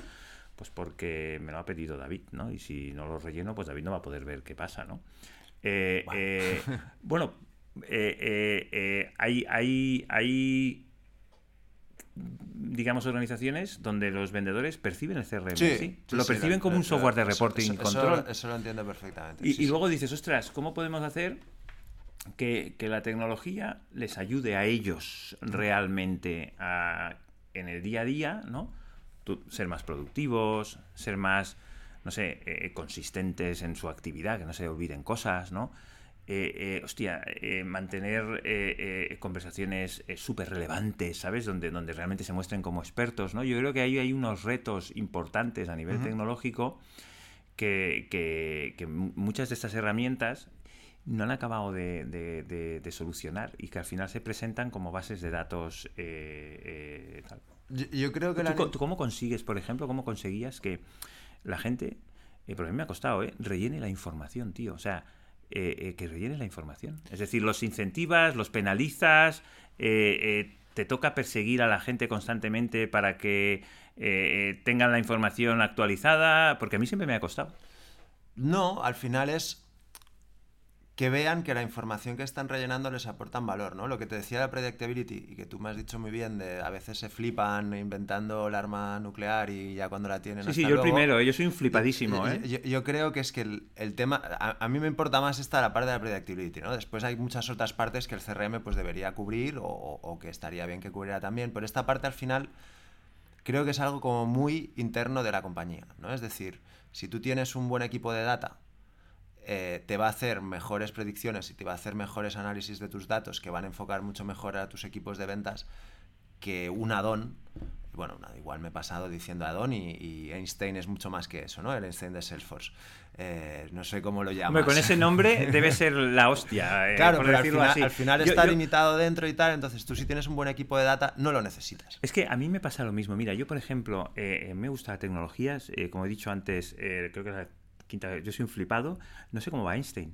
pues porque me lo ha pedido David, ¿no? Y si no los relleno, pues David no va a poder ver qué pasa, ¿no? Eh, eh, bueno, eh, hay, hay, hay digamos, organizaciones donde los vendedores perciben el CRM. Sí, lo perciben como un software de reporting y control. Eso, lo entiendo perfectamente. Y, luego dices, ostras, ¿cómo podemos hacer que, la tecnología les ayude a ellos realmente en el día a día, ¿no? ser más productivos, ser más, no sé, eh, consistentes en su actividad, que no se olviden cosas, ¿no? Eh, eh, hostia, eh, mantener conversaciones súper relevantes, ¿sabes? Donde, donde realmente se muestren como expertos, ¿no? Yo creo que ahí hay unos retos importantes a nivel tecnológico que, muchas de estas herramientas no han acabado de, solucionar y que al final se presentan como bases de datos. Yo, creo que ¿Tú, cómo consigues, por ejemplo, cómo conseguías que la gente, por a mí me ha costado, ¿eh? rellene la información, tío? O sea, eh, eh, que rellenen la información. Es decir, los incentivas, los penalizas, eh, te toca perseguir a la gente constantemente para que tengan la información actualizada, porque a mí siempre me ha costado. No, al final es que vean que la información que están rellenando les aportan valor, ¿no? Lo que te decía de predictability y que tú me has dicho muy bien de a veces se flipan inventando el arma nuclear y ya cuando la tienen. Sí, sí, yo el primero, yo soy un flipadísimo, ¿eh? Yo, creo que es que el, tema, a, mí me importa más esta la parte de la predictability, ¿no? Después hay muchas otras partes que el CRM pues debería cubrir o, o que estaría bien que cubriera también, pero esta parte al final creo que es algo como muy interno de la compañía, ¿no? Es decir, si tú tienes un buen equipo de data eh, te va a hacer mejores predicciones y te va a hacer mejores análisis de tus datos que van a enfocar mucho mejor a tus equipos de ventas que un add-on bueno, igual me he pasado diciendo Adon y, y, Einstein es mucho más que eso, ¿no? El Einstein de Salesforce. Eh, no sé cómo lo llamas. con ese nombre debe ser la hostia. Eh, claro, pero al final, al final, está limitado dentro y tal, entonces tú si tienes un buen equipo de data no lo necesitas. Es que a mí me pasa lo mismo. Mira, yo por ejemplo, eh, me gusta tecnologías, como he dicho antes, creo que la quinta yo soy un flipado, no sé cómo va Einstein.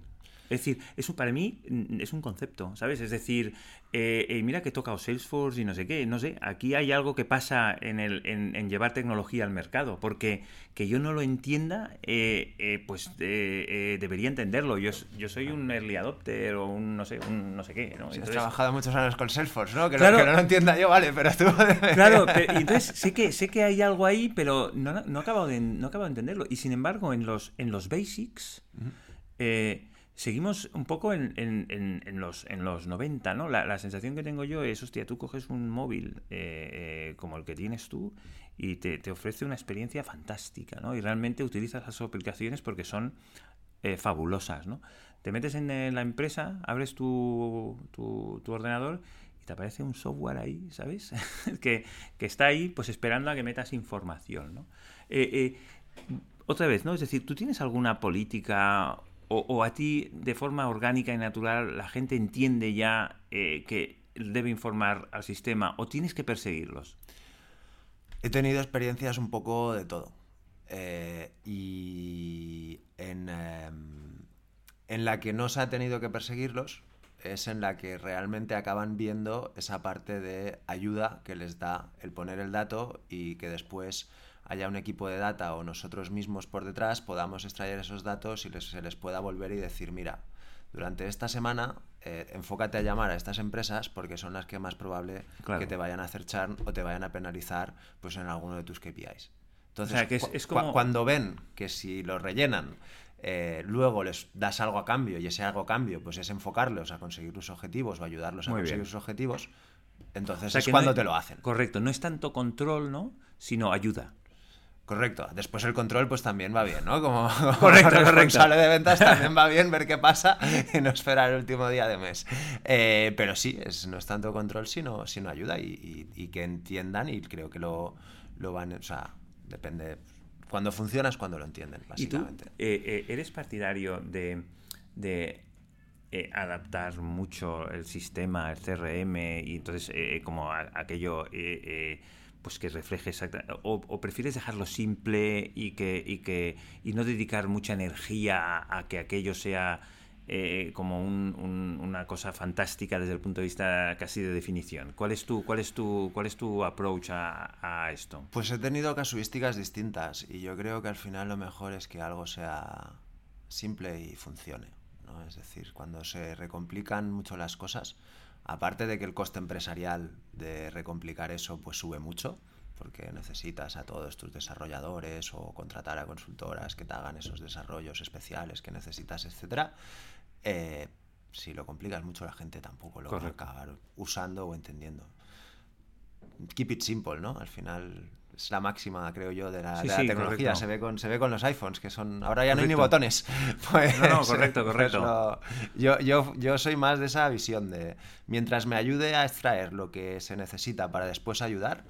Es decir, eso para mí mm, es un concepto, ¿sabes? Es decir, eh, eh, mira que he tocado Salesforce y no sé qué, no sé, aquí hay algo que pasa en, el, en, llevar tecnología al mercado, porque que yo no lo entienda, eh, pues debería entenderlo. Yo, yo soy un early adopter o un no sé, un no sé qué, ¿no? has trabajado muchos años con Salesforce, ¿no? Que, claro, no, que no lo entienda yo, vale, pero tú... claro, entonces sé que, sé que hay algo ahí, pero no, no, acabo de, no acabo de entenderlo. Y sin embargo, en los, en los basics seguimos un poco en, en, los, en los 90, ¿no? La, sensación que tengo yo es, hostia, tú coges un móvil eh, eh, como el que tienes tú y te, ofrece una experiencia fantástica, ¿no? Y realmente utilizas las aplicaciones porque son eh, fabulosas, ¿no? Te metes en la empresa, abres tu, tu, ordenador y te aparece un software ahí, ¿sabes? que, que, está ahí pues esperando a que metas información, ¿no? otra vez, ¿no? Es decir, ¿tú tienes alguna política o, a ti de forma orgánica y natural la gente entiende ya eh, que debe informar al sistema o tienes que perseguirlos? He tenido experiencias un poco de todo. Eh, y en, em, en la que no se ha tenido que perseguirlos es en la que realmente acaban viendo esa parte de ayuda que les da el poner el dato y que después haya un equipo de data o nosotros mismos por detrás podamos extraer esos datos y se les pueda volver y decir, mira, durante esta semana eh, enfócate a llamar a estas empresas porque son las que más probable que te vayan a hacer churn o te vayan a penalizar pues en alguno de tus KPIs. Entonces, es, cuando ven que si lo rellenan, eh, luego les das algo a cambio y ese algo a cambio pues es enfocarlos a conseguir sus objetivos o ayudarlos a conseguir sus objetivos, entonces es cuando te lo hacen. Correcto, no es tanto control, ¿no? sino ayuda. Correcto. Después el control pues también va bien, ¿no? Como, correcto, responsable de ventas también va bien ver qué pasa y no esperar el último día de mes. Eh, pero sí, es, no es tanto control sino, sino ayuda y, que entiendan y creo que lo, lo, van... O sea, depende... Cuando funciona es cuando lo entienden, básicamente. ¿Y tú, eh, eh, ¿Eres partidario de, de adaptar mucho el sistema, el CRM y entonces como aquello pues que refleje exactamente. O, prefieres dejarlo simple y que, y que y no dedicar mucha energía a, que aquello sea eh, como una cosa fantástica desde el punto de vista casi de definición. ¿Cuál es tu, cuál es tu, cuál es tu approach a, esto? Pues he tenido casuísticas distintas y yo creo que al final lo mejor es que algo sea simple y funcione. ¿no? Es decir, cuando se recomplican mucho las cosas, Aparte de que el coste empresarial de recomplicar eso pues sube mucho, porque necesitas a todos tus desarrolladores o contratar a consultoras que te hagan esos desarrollos especiales que necesitas, etc. Eh, si lo complicas mucho la gente tampoco lo va a acabar usando o entendiendo. Keep it simple, ¿no? Al final es la máxima, creo yo, de la, tecnología. Se ve, con, se ve con los iPhones, que son. Ahora ya no hay ni botones. Pues, no, no, correcto, pues correcto. yo, yo, yo soy más de esa visión de. Mientras me ayude a extraer lo que se necesita para después ayudar,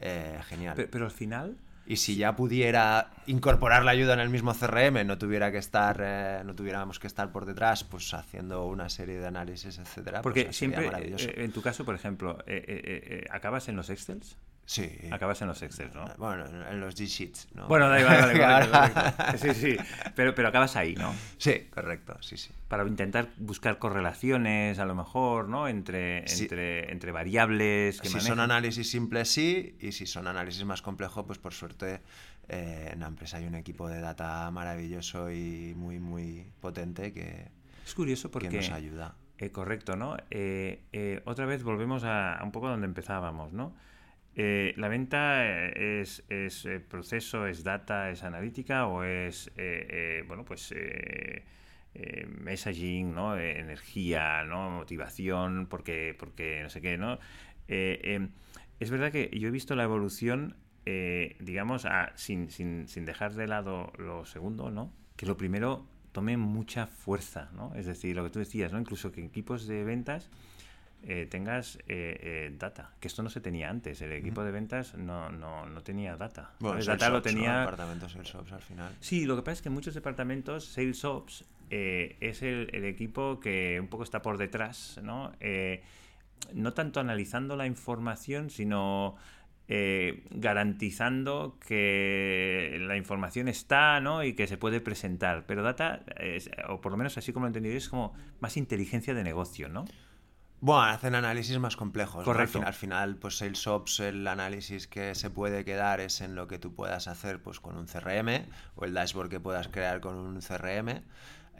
eh, genial. Pero, al final. Y si ya pudiera incorporar la ayuda en el mismo CRM, no tuviera que estar, eh, no tuviéramos que estar por detrás, pues haciendo una serie de análisis, etcétera. Porque pues siempre, eh, en tu caso, por ejemplo, ¿acabas en los Excels? Sí. Acabas en los Excel, ¿no? Bueno, en los G-Sheets, ¿no? Bueno, da igual, vale, Sí, sí. Pero, pero acabas ahí, ¿no? Sí, correcto, sí, sí. Para intentar buscar correlaciones, a lo mejor, ¿no? Entre, entre, entre variables que Si son análisis simples, sí. Y si son análisis más complejos, pues por suerte eh, en la empresa hay un equipo de data maravilloso y muy, muy potente que, es curioso porque, nos ayuda. Eh, correcto, ¿no? Eh, otra vez volvemos a, a un poco donde empezábamos, ¿no? Eh, ¿La venta eh, es, es, eh, proceso, es data, es analítica o es, bueno, pues messaging, ¿no? energía, ¿no? motivación, porque, porque no sé qué, ¿no? Em, es verdad que yo he visto la evolución, digamos, sin, sin, sin, dejar de lado lo segundo, ¿no? Que lo primero tome mucha fuerza, ¿no? Es decir, lo que tú decías, ¿no? Incluso que equipos de ventas eh, tengas eh, data, que esto no se tenía antes. El equipo de ventas no, no, no tenía data. Bueno, el data lo tenía. Departamentos Sales Ops al final. Sí, lo que pasa es que en muchos departamentos Sales Ops es el, el, equipo que un poco está por detrás, ¿no? no tanto analizando la información, sino eh, garantizando que la información está ¿no? y que se puede presentar. Pero data, o por lo menos así como lo he entendido, es como más inteligencia de negocio, ¿no? Bueno, hacen análisis más complejos. Correcto. Al, final, pues SalesOps, el análisis que se puede quedar es en lo que tú puedas hacer pues, con un CRM o el dashboard que puedas crear con un CRM.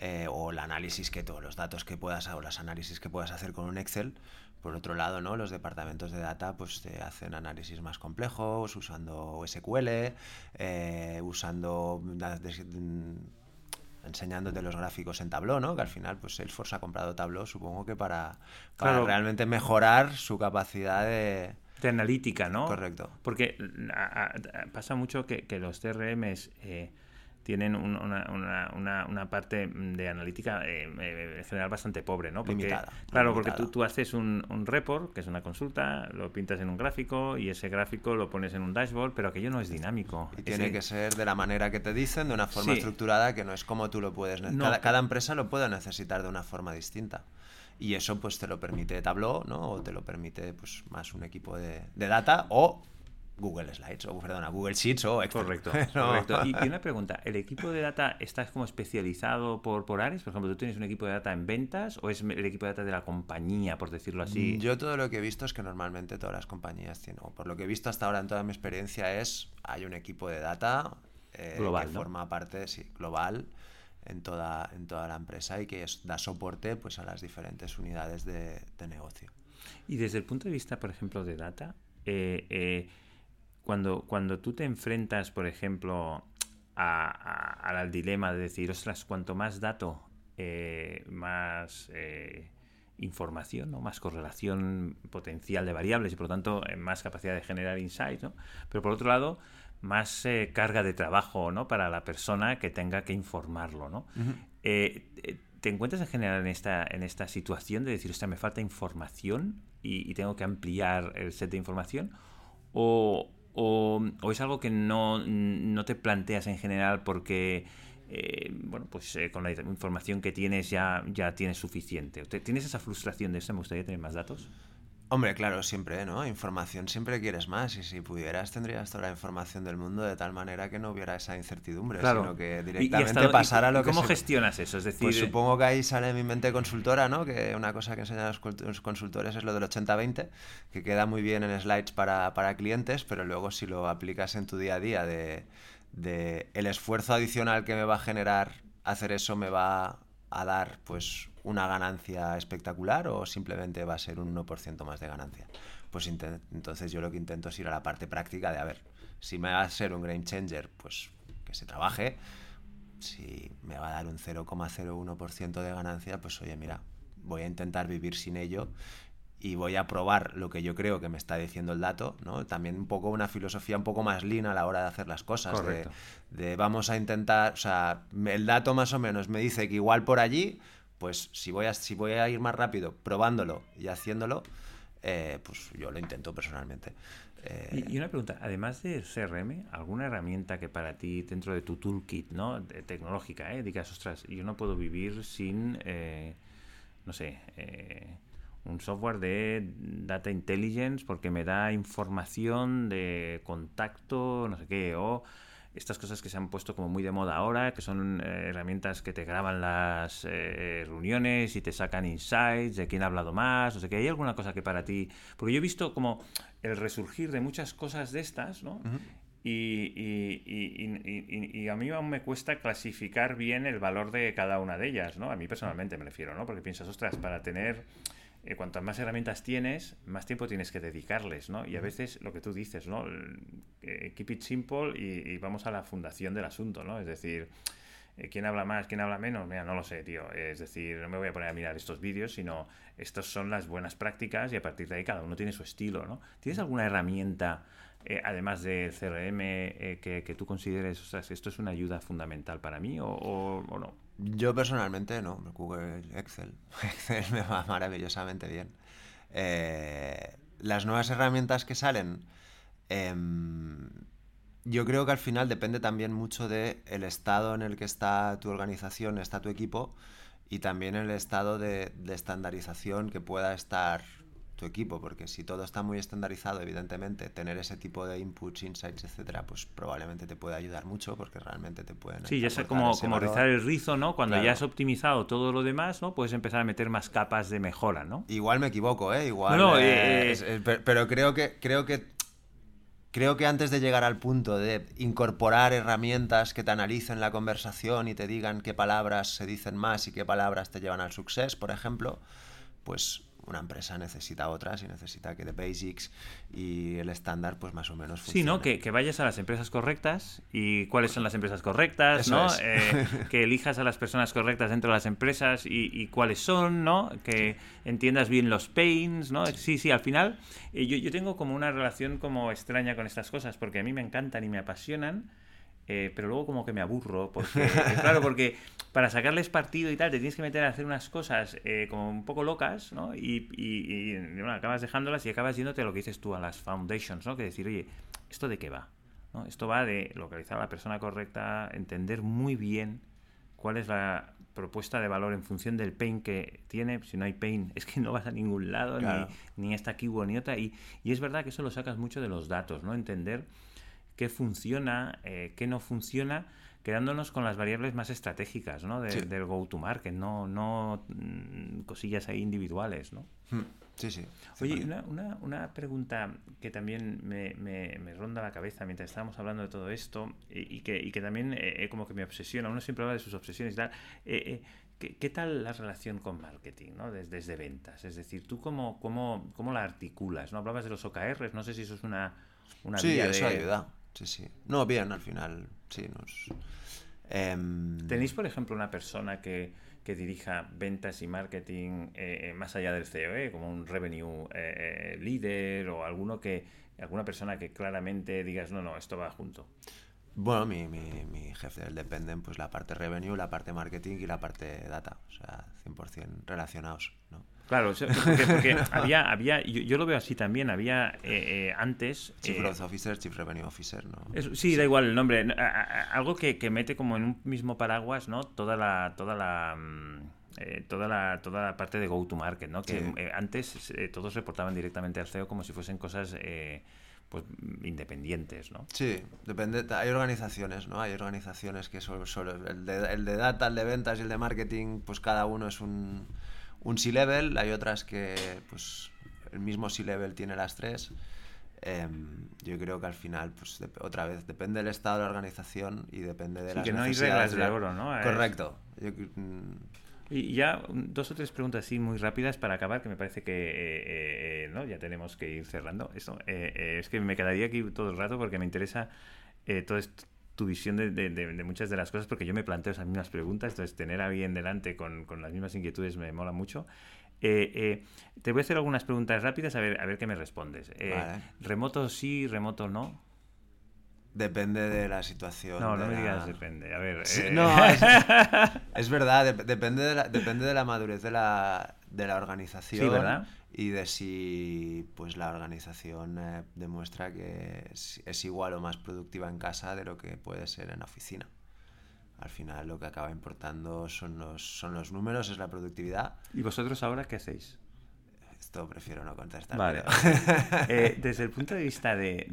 Eh, o el análisis que todos los datos que puedas o los análisis que puedas hacer con un Excel por otro lado, ¿no? los departamentos de data pues, te hacen análisis más complejos, usando SQL, eh, usando enseñándote los gráficos en Tableau, ¿no? Que al final, pues Salesforce ha comprado Tableau, supongo que para, para realmente mejorar su capacidad de... De analítica, ¿no? Correcto. Porque pasa mucho que, que los CRMs... Eh, tienen una, parte de analítica eh, eh, en general bastante pobre, ¿no? Porque, claro, porque tú, tú haces un, un, report, que es una consulta, lo pintas en un gráfico y ese gráfico lo pones en un dashboard, pero aquello no es dinámico. Y tiene que ser de la manera que te dicen, de una forma estructurada, que no es como tú lo puedes... Cada, cada, empresa lo puede necesitar de una forma distinta. Y eso pues te lo permite Tableau, ¿no? O te lo permite pues más un equipo de, de data o Google Slides, o perdona, Google Sheets o Excel. Correcto, correcto. Y, una pregunta, ¿el equipo de data está como especializado por, por áreas? Por ejemplo, ¿tú tienes un equipo de data en ventas o es el equipo de data de la compañía, por decirlo así? Yo todo lo que he visto es que normalmente todas las compañías tienen, o por lo que he visto hasta ahora en toda mi experiencia es, hay un equipo de data eh, global, que forma parte, sí, global en toda, en toda la empresa y que da soporte pues, a las diferentes unidades de, negocio. Y desde el punto de vista, por ejemplo, de data, eh, eh, cuando, cuando tú te enfrentas, por ejemplo, al dilema de decir, ostras, cuanto más dato, eh, más eh, información, ¿no? más correlación potencial de variables y por lo tanto eh, más capacidad de generar insights, ¿no? pero por otro lado, más carga de trabajo ¿no? para la persona que tenga que informarlo. ¿no? ¿Te encuentras en general en esta, en esta situación de decir, ostras, me falta información y, y tengo que ampliar el set de información? ¿O, o, es algo que no, te planteas en general porque eh, bueno, pues eh, con la información que tienes ya, ya tienes suficiente. ¿Tienes esa frustración de eso? ¿Me gustaría tener más datos? Hombre, claro, siempre, ¿no? Información siempre quieres más y si pudieras tendrías toda la información del mundo de tal manera que no hubiera esa incertidumbre, sino que directamente pasara lo que... ¿Cómo gestionas eso? Es decir... Pues supongo que ahí sale mi mente consultora, ¿no? Que una cosa que enseñan los consultores es lo del 80-20, que queda muy bien en slides para, para, clientes, pero luego si lo aplicas en tu día a día de, de el esfuerzo adicional que me va a generar hacer eso me va a dar pues una ganancia espectacular o simplemente va a ser un 1% más de ganancia. Pues entonces yo lo que intento es ir a la parte práctica de, a ver, si me va a ser un game changer, pues que se trabaje. Si me va a dar un 0,01% de ganancia, pues oye, mira, voy a intentar vivir sin ello y voy a probar lo que yo creo que me está diciendo el dato, ¿no? También un poco una filosofía un poco más lean a la hora de hacer las cosas, de, de, vamos a intentar, o sea, el dato más o menos me dice que igual por allí, pues si voy a, si voy a ir más rápido probándolo y haciéndolo, eh, pues yo lo intento personalmente. Eh, y, una pregunta, además de CRM, ¿alguna herramienta que para ti dentro de tu toolkit, ¿no? tecnológica, ¿eh? Digas, ostras, yo no puedo vivir sin, eh, no sé, un software de data intelligence porque me da información de contacto, no sé qué, o estas cosas que se han puesto como muy de moda ahora, que son eh, herramientas que te graban las eh, reuniones y te sacan insights de quién ha hablado más, o sea que hay alguna cosa que para ti... Porque yo he visto como el resurgir de muchas cosas de estas, ¿no? y, y, a mí aún me cuesta clasificar bien el valor de cada una de ellas, ¿no? A mí personalmente me refiero, ¿no? Porque piensas, ostras, para tener eh, cuantas más herramientas tienes, más tiempo tienes que dedicarles, ¿no? Y a veces lo que tú dices, ¿no? Eh, keep it simple y, vamos a la fundación del asunto, ¿no? Es decir, eh, ¿quién habla más, quién habla menos? Mira, no lo sé, tío. Es decir, no me voy a poner a mirar estos vídeos, sino estas son las buenas prácticas y a partir de ahí cada uno tiene su estilo, ¿no? ¿Tienes alguna herramienta, además del CRM, que, tú consideres, o sea, esto es una ayuda fundamental para mí o no? Yo personalmente no, Google Excel. Excel me va maravillosamente bien. Eh, las nuevas herramientas que salen, em, yo creo que al final depende también mucho del el estado en el que está tu organización, está tu equipo y también el estado de, de estandarización que pueda estar tu equipo, porque si todo está muy estandarizado, evidentemente, tener ese tipo de inputs, insights, etcétera, pues probablemente te puede ayudar mucho porque realmente te pueden. Sí, ya es como, como rizar el rizo, ¿no? Cuando ya has optimizado todo lo demás, ¿no? Puedes empezar a meter más capas de mejora, ¿no? Igual me equivoco, ¿eh? Igual. Eh, eh, pero creo que, creo que creo que antes de llegar al punto de incorporar herramientas que te analicen la conversación y te digan qué palabras se dicen más y qué palabras te llevan al success, por ejemplo, pues una empresa necesita otras y necesita que the basics y el estándar pues más o menos funcione. Sí, ¿no? Que, vayas a las empresas correctas y cuáles son las empresas correctas, ¿no? Eh, que elijas a las personas correctas dentro de las empresas y, cuáles son, ¿no? Que entiendas bien los pains, ¿no? Sí, sí, al final eh, yo, yo tengo como una relación como extraña con estas cosas porque a mí me encantan y me apasionan eh, pero luego como que me aburro, porque, claro, porque para sacarles partido y tal, te tienes que meter a hacer unas cosas eh, como un poco locas, ¿no? Y, y, bueno, acabas dejándolas y acabas yéndote a lo que dices tú, a las foundations, ¿no? Que decir, oye, ¿esto de qué va? ¿No? Esto va de localizar a la persona correcta, entender muy bien cuál es la propuesta de valor en función del pain que tiene. Si no hay pain, es que no vas a ningún lado, ni, ni está aquí ni otra. Y, y es verdad que eso lo sacas mucho de los datos, ¿no? Entender qué funciona, eh, qué no funciona, quedándonos con las variables más estratégicas ¿no? del go-to-market, no, no mm, cosillas ahí individuales. ¿no? Hmm. Sí, sí. Oye, una, una, pregunta que también me, me, ronda la cabeza mientras estábamos hablando de todo esto y, que, y que, también eh, como que me obsesiona, uno siempre habla de sus obsesiones y tal. Eh, ¿qué, tal la relación con marketing, ¿no? desde, desde ventas? Es decir, ¿tú cómo, cómo, cómo la articulas? ¿no? Hablabas de los OKRs, no sé si eso es una, una sí, eso ayuda sí, sí. No, bien, al final, sí, nos... Em, ¿Tenéis, por ejemplo, una persona que, que dirija ventas y marketing eh, eh, más allá del CEO, eh, como un revenue leader o alguno que, alguna persona que claramente digas, no, no, esto va junto? Bueno, mi, mi, mi jefe del dependen, pues la parte revenue, la parte marketing y la parte data, o sea, 100% relacionados, ¿no? Claro, porque, había, había yo, lo veo así también, había eh, eh, antes... Chief eh, Growth Officer, Chief Revenue Officer, ¿no? sí, da igual el nombre. algo que, mete como en un mismo paraguas, ¿no? Toda la... Toda la mm, toda la toda la parte de go to market, ¿no? Que antes todos reportaban directamente al CEO como si fuesen cosas pues independientes, ¿no? Sí, depende. Hay organizaciones, ¿no? Hay organizaciones que solo el de, el de data, el de ventas y el de marketing, pues cada uno es un un C-Level, hay otras que pues el mismo C-Level tiene las tres. Em, yo creo que al final, pues otra vez, depende del estado de la organización y depende de sí, que no hay reglas de, oro, ¿no? Correcto. Mm, y ya dos o tres preguntas así muy rápidas para acabar, que me parece que eh, eh, ¿no? ya tenemos que ir cerrando. Eso, eh, es que me quedaría aquí todo el rato porque me interesa todo esto, tu visión de, de, muchas de las cosas, porque yo me planteo esas mismas preguntas, entonces tener a alguien delante con, con las mismas inquietudes me mola mucho. Eh, eh, te voy a hacer algunas preguntas rápidas a ver, a ver qué me respondes. Eh, ¿Remoto sí, remoto no? Depende de la situación. No, no me digas depende. A ver. no, es, verdad, depende, de la, depende de la madurez de la, de la organización. Sí, ¿verdad? y de si pues la organización eh, demuestra que es, igual o más productiva en casa de lo que puede ser en la oficina. Al final lo que acaba importando son los, son los números, es la productividad. ¿Y vosotros ahora qué hacéis? Esto prefiero no contestar. Vale. Eh, desde el punto de vista de,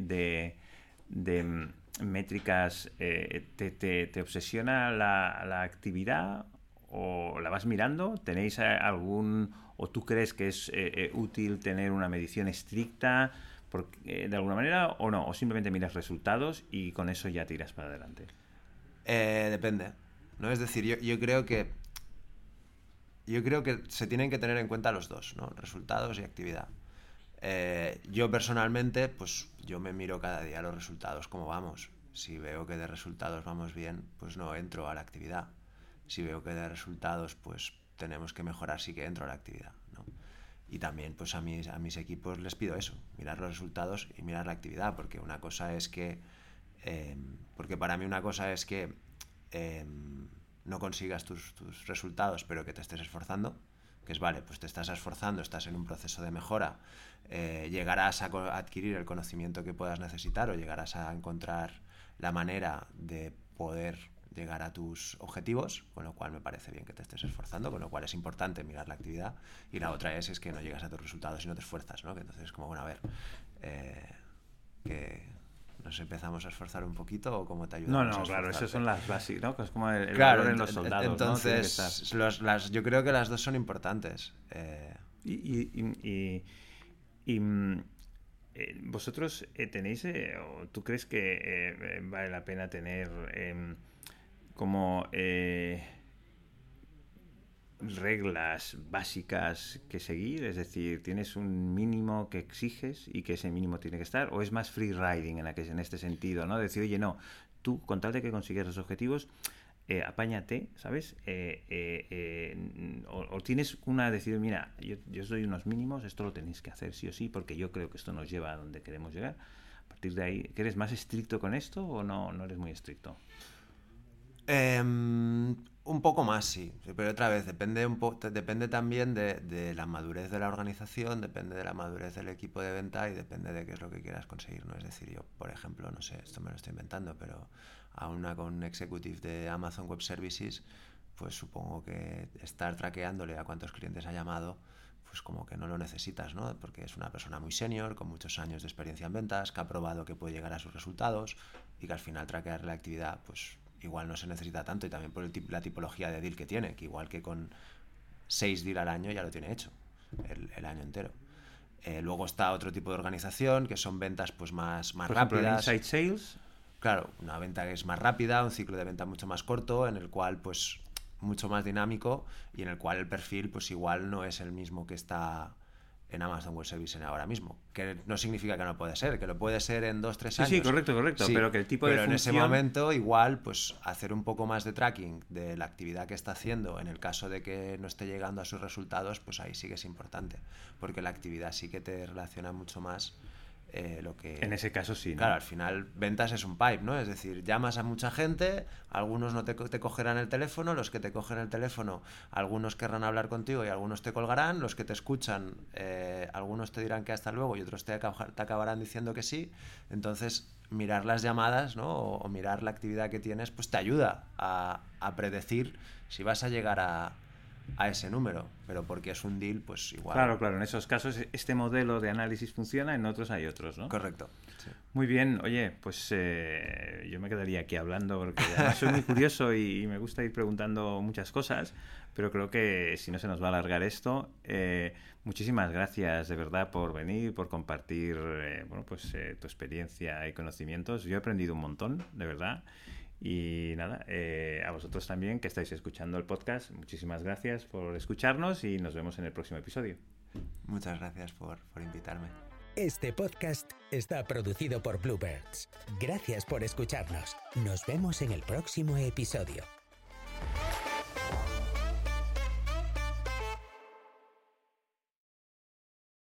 de, mm, métricas, eh, te, te, obsesiona la, la actividad o la vas mirando? ¿Tenéis algún ¿O tú crees que es eh, eh, útil tener una medición estricta de alguna manera o no? ¿O simplemente miras resultados y con eso ya tiras para adelante? Eh, depende. ¿no? Es decir, yo, creo que. Yo creo que se tienen que tener en cuenta los dos, ¿no? Resultados y actividad. yo personalmente, pues yo me miro cada día los resultados, cómo vamos. Si veo que de resultados vamos bien, pues no entro a la actividad. Si veo que de resultados, pues tenemos que mejorar, sí que entro a la actividad. ¿no? Y también pues a mis, a mis equipos les pido eso, mirar los resultados y mirar la actividad, porque una cosa es que, em, porque para mí una cosa es que em, no consigas tus, tus, resultados, pero que te estés esforzando, que es, vale, pues te estás esforzando, estás en un proceso de mejora, eh, llegarás a adquirir el conocimiento que puedas necesitar o llegarás a encontrar la manera de poder llegar a tus objetivos, con lo cual me parece bien que te estés esforzando, con lo cual es importante mirar la actividad. Y la otra es, es que no llegas a tus resultados y no te esfuerzas, ¿no? Que entonces es como, bueno, a ver, eh, que nos empezamos a esforzar un poquito o cómo te ayudamos No, no, claro, esas son las básicas, ¿no? Es como el, claro, en los soldados. Entonces, las, yo creo que las dos son importantes. Eh. Y, y, mm, eh, vosotros eh, tenéis, o tú crees que vale la pena tener como reglas básicas que seguir? Es decir, ¿tienes un mínimo que exiges y que ese mínimo tiene que estar? ¿O es más free riding en, la que, en este sentido? ¿no? Decir, oye, no, tú con tal de que consigas los objetivos, eh, apáñate, ¿sabes? Eh, eh, o, tienes una decir, mira, yo, yo doy unos mínimos, esto lo tenéis que hacer sí o sí, porque yo creo que esto nos lleva a donde queremos llegar. A partir de ahí, ¿eres más estricto con esto o no, no eres muy estricto? Em, un poco más, sí. Pero otra vez, depende, un depende también de, la madurez de la organización, depende de la madurez del equipo de venta y depende de qué es lo que quieras conseguir. ¿no? Es decir, yo, por ejemplo, no sé, esto me lo estoy inventando, pero a una con un executive de Amazon Web Services, pues supongo que estar traqueándole a cuántos clientes ha llamado, pues como que no lo necesitas, ¿no? Porque es una persona muy senior, con muchos años de experiencia en ventas, que ha probado que puede llegar a sus resultados y que al final traquear la actividad, pues igual no se necesita tanto y también por el, la tipología de deal que tiene, que igual que con seis deal al año ya lo tiene hecho el, año entero. Eh, luego está otro tipo de organización que son ventas pues más, más rápidas. inside sales. Claro, una venta que es más rápida, un ciclo de venta mucho más corto, en el cual pues mucho más dinámico y en el cual el perfil pues igual no es el mismo que está en Amazon Web Services ahora mismo. Que no significa que no puede ser, que lo puede ser en dos, tres años. Sí, correcto, correcto. pero que el tipo pero en ese momento, igual, pues hacer un poco más de tracking de la actividad que está haciendo, en el caso de que no esté llegando a sus resultados, pues ahí sí que es importante. Porque la actividad sí que te relaciona mucho más eh, lo que... En ese caso sí. Claro, al final ventas es un pipe, ¿no? Es decir, llamas a mucha gente, algunos no te, te, cogerán el teléfono, los que te cogen el teléfono, algunos querrán hablar contigo y algunos te colgarán, los que te escuchan, eh, algunos te dirán que hasta luego y otros te, te, acabarán diciendo que sí. Entonces, mirar las llamadas, ¿no? O, o mirar la actividad que tienes, pues te ayuda a, a predecir si vas a llegar a, a ese número, pero porque es un deal, pues igual. Claro, claro, en esos casos este modelo de análisis funciona, en otros hay otros, ¿no? Correcto. Muy bien, oye, pues eh, yo me quedaría aquí hablando porque soy muy curioso y, me gusta ir preguntando muchas cosas, pero creo que si no se nos va a alargar esto, eh, muchísimas gracias de verdad por venir, por compartir eh, bueno, pues, tu experiencia y conocimientos. Yo he aprendido un montón, de verdad. Y nada, eh, a vosotros también que estáis escuchando el podcast, muchísimas gracias por escucharnos y nos vemos en el próximo episodio. Muchas gracias por, por invitarme. Este podcast está producido por Bluebirds. Gracias por escucharnos. Nos vemos en el próximo episodio.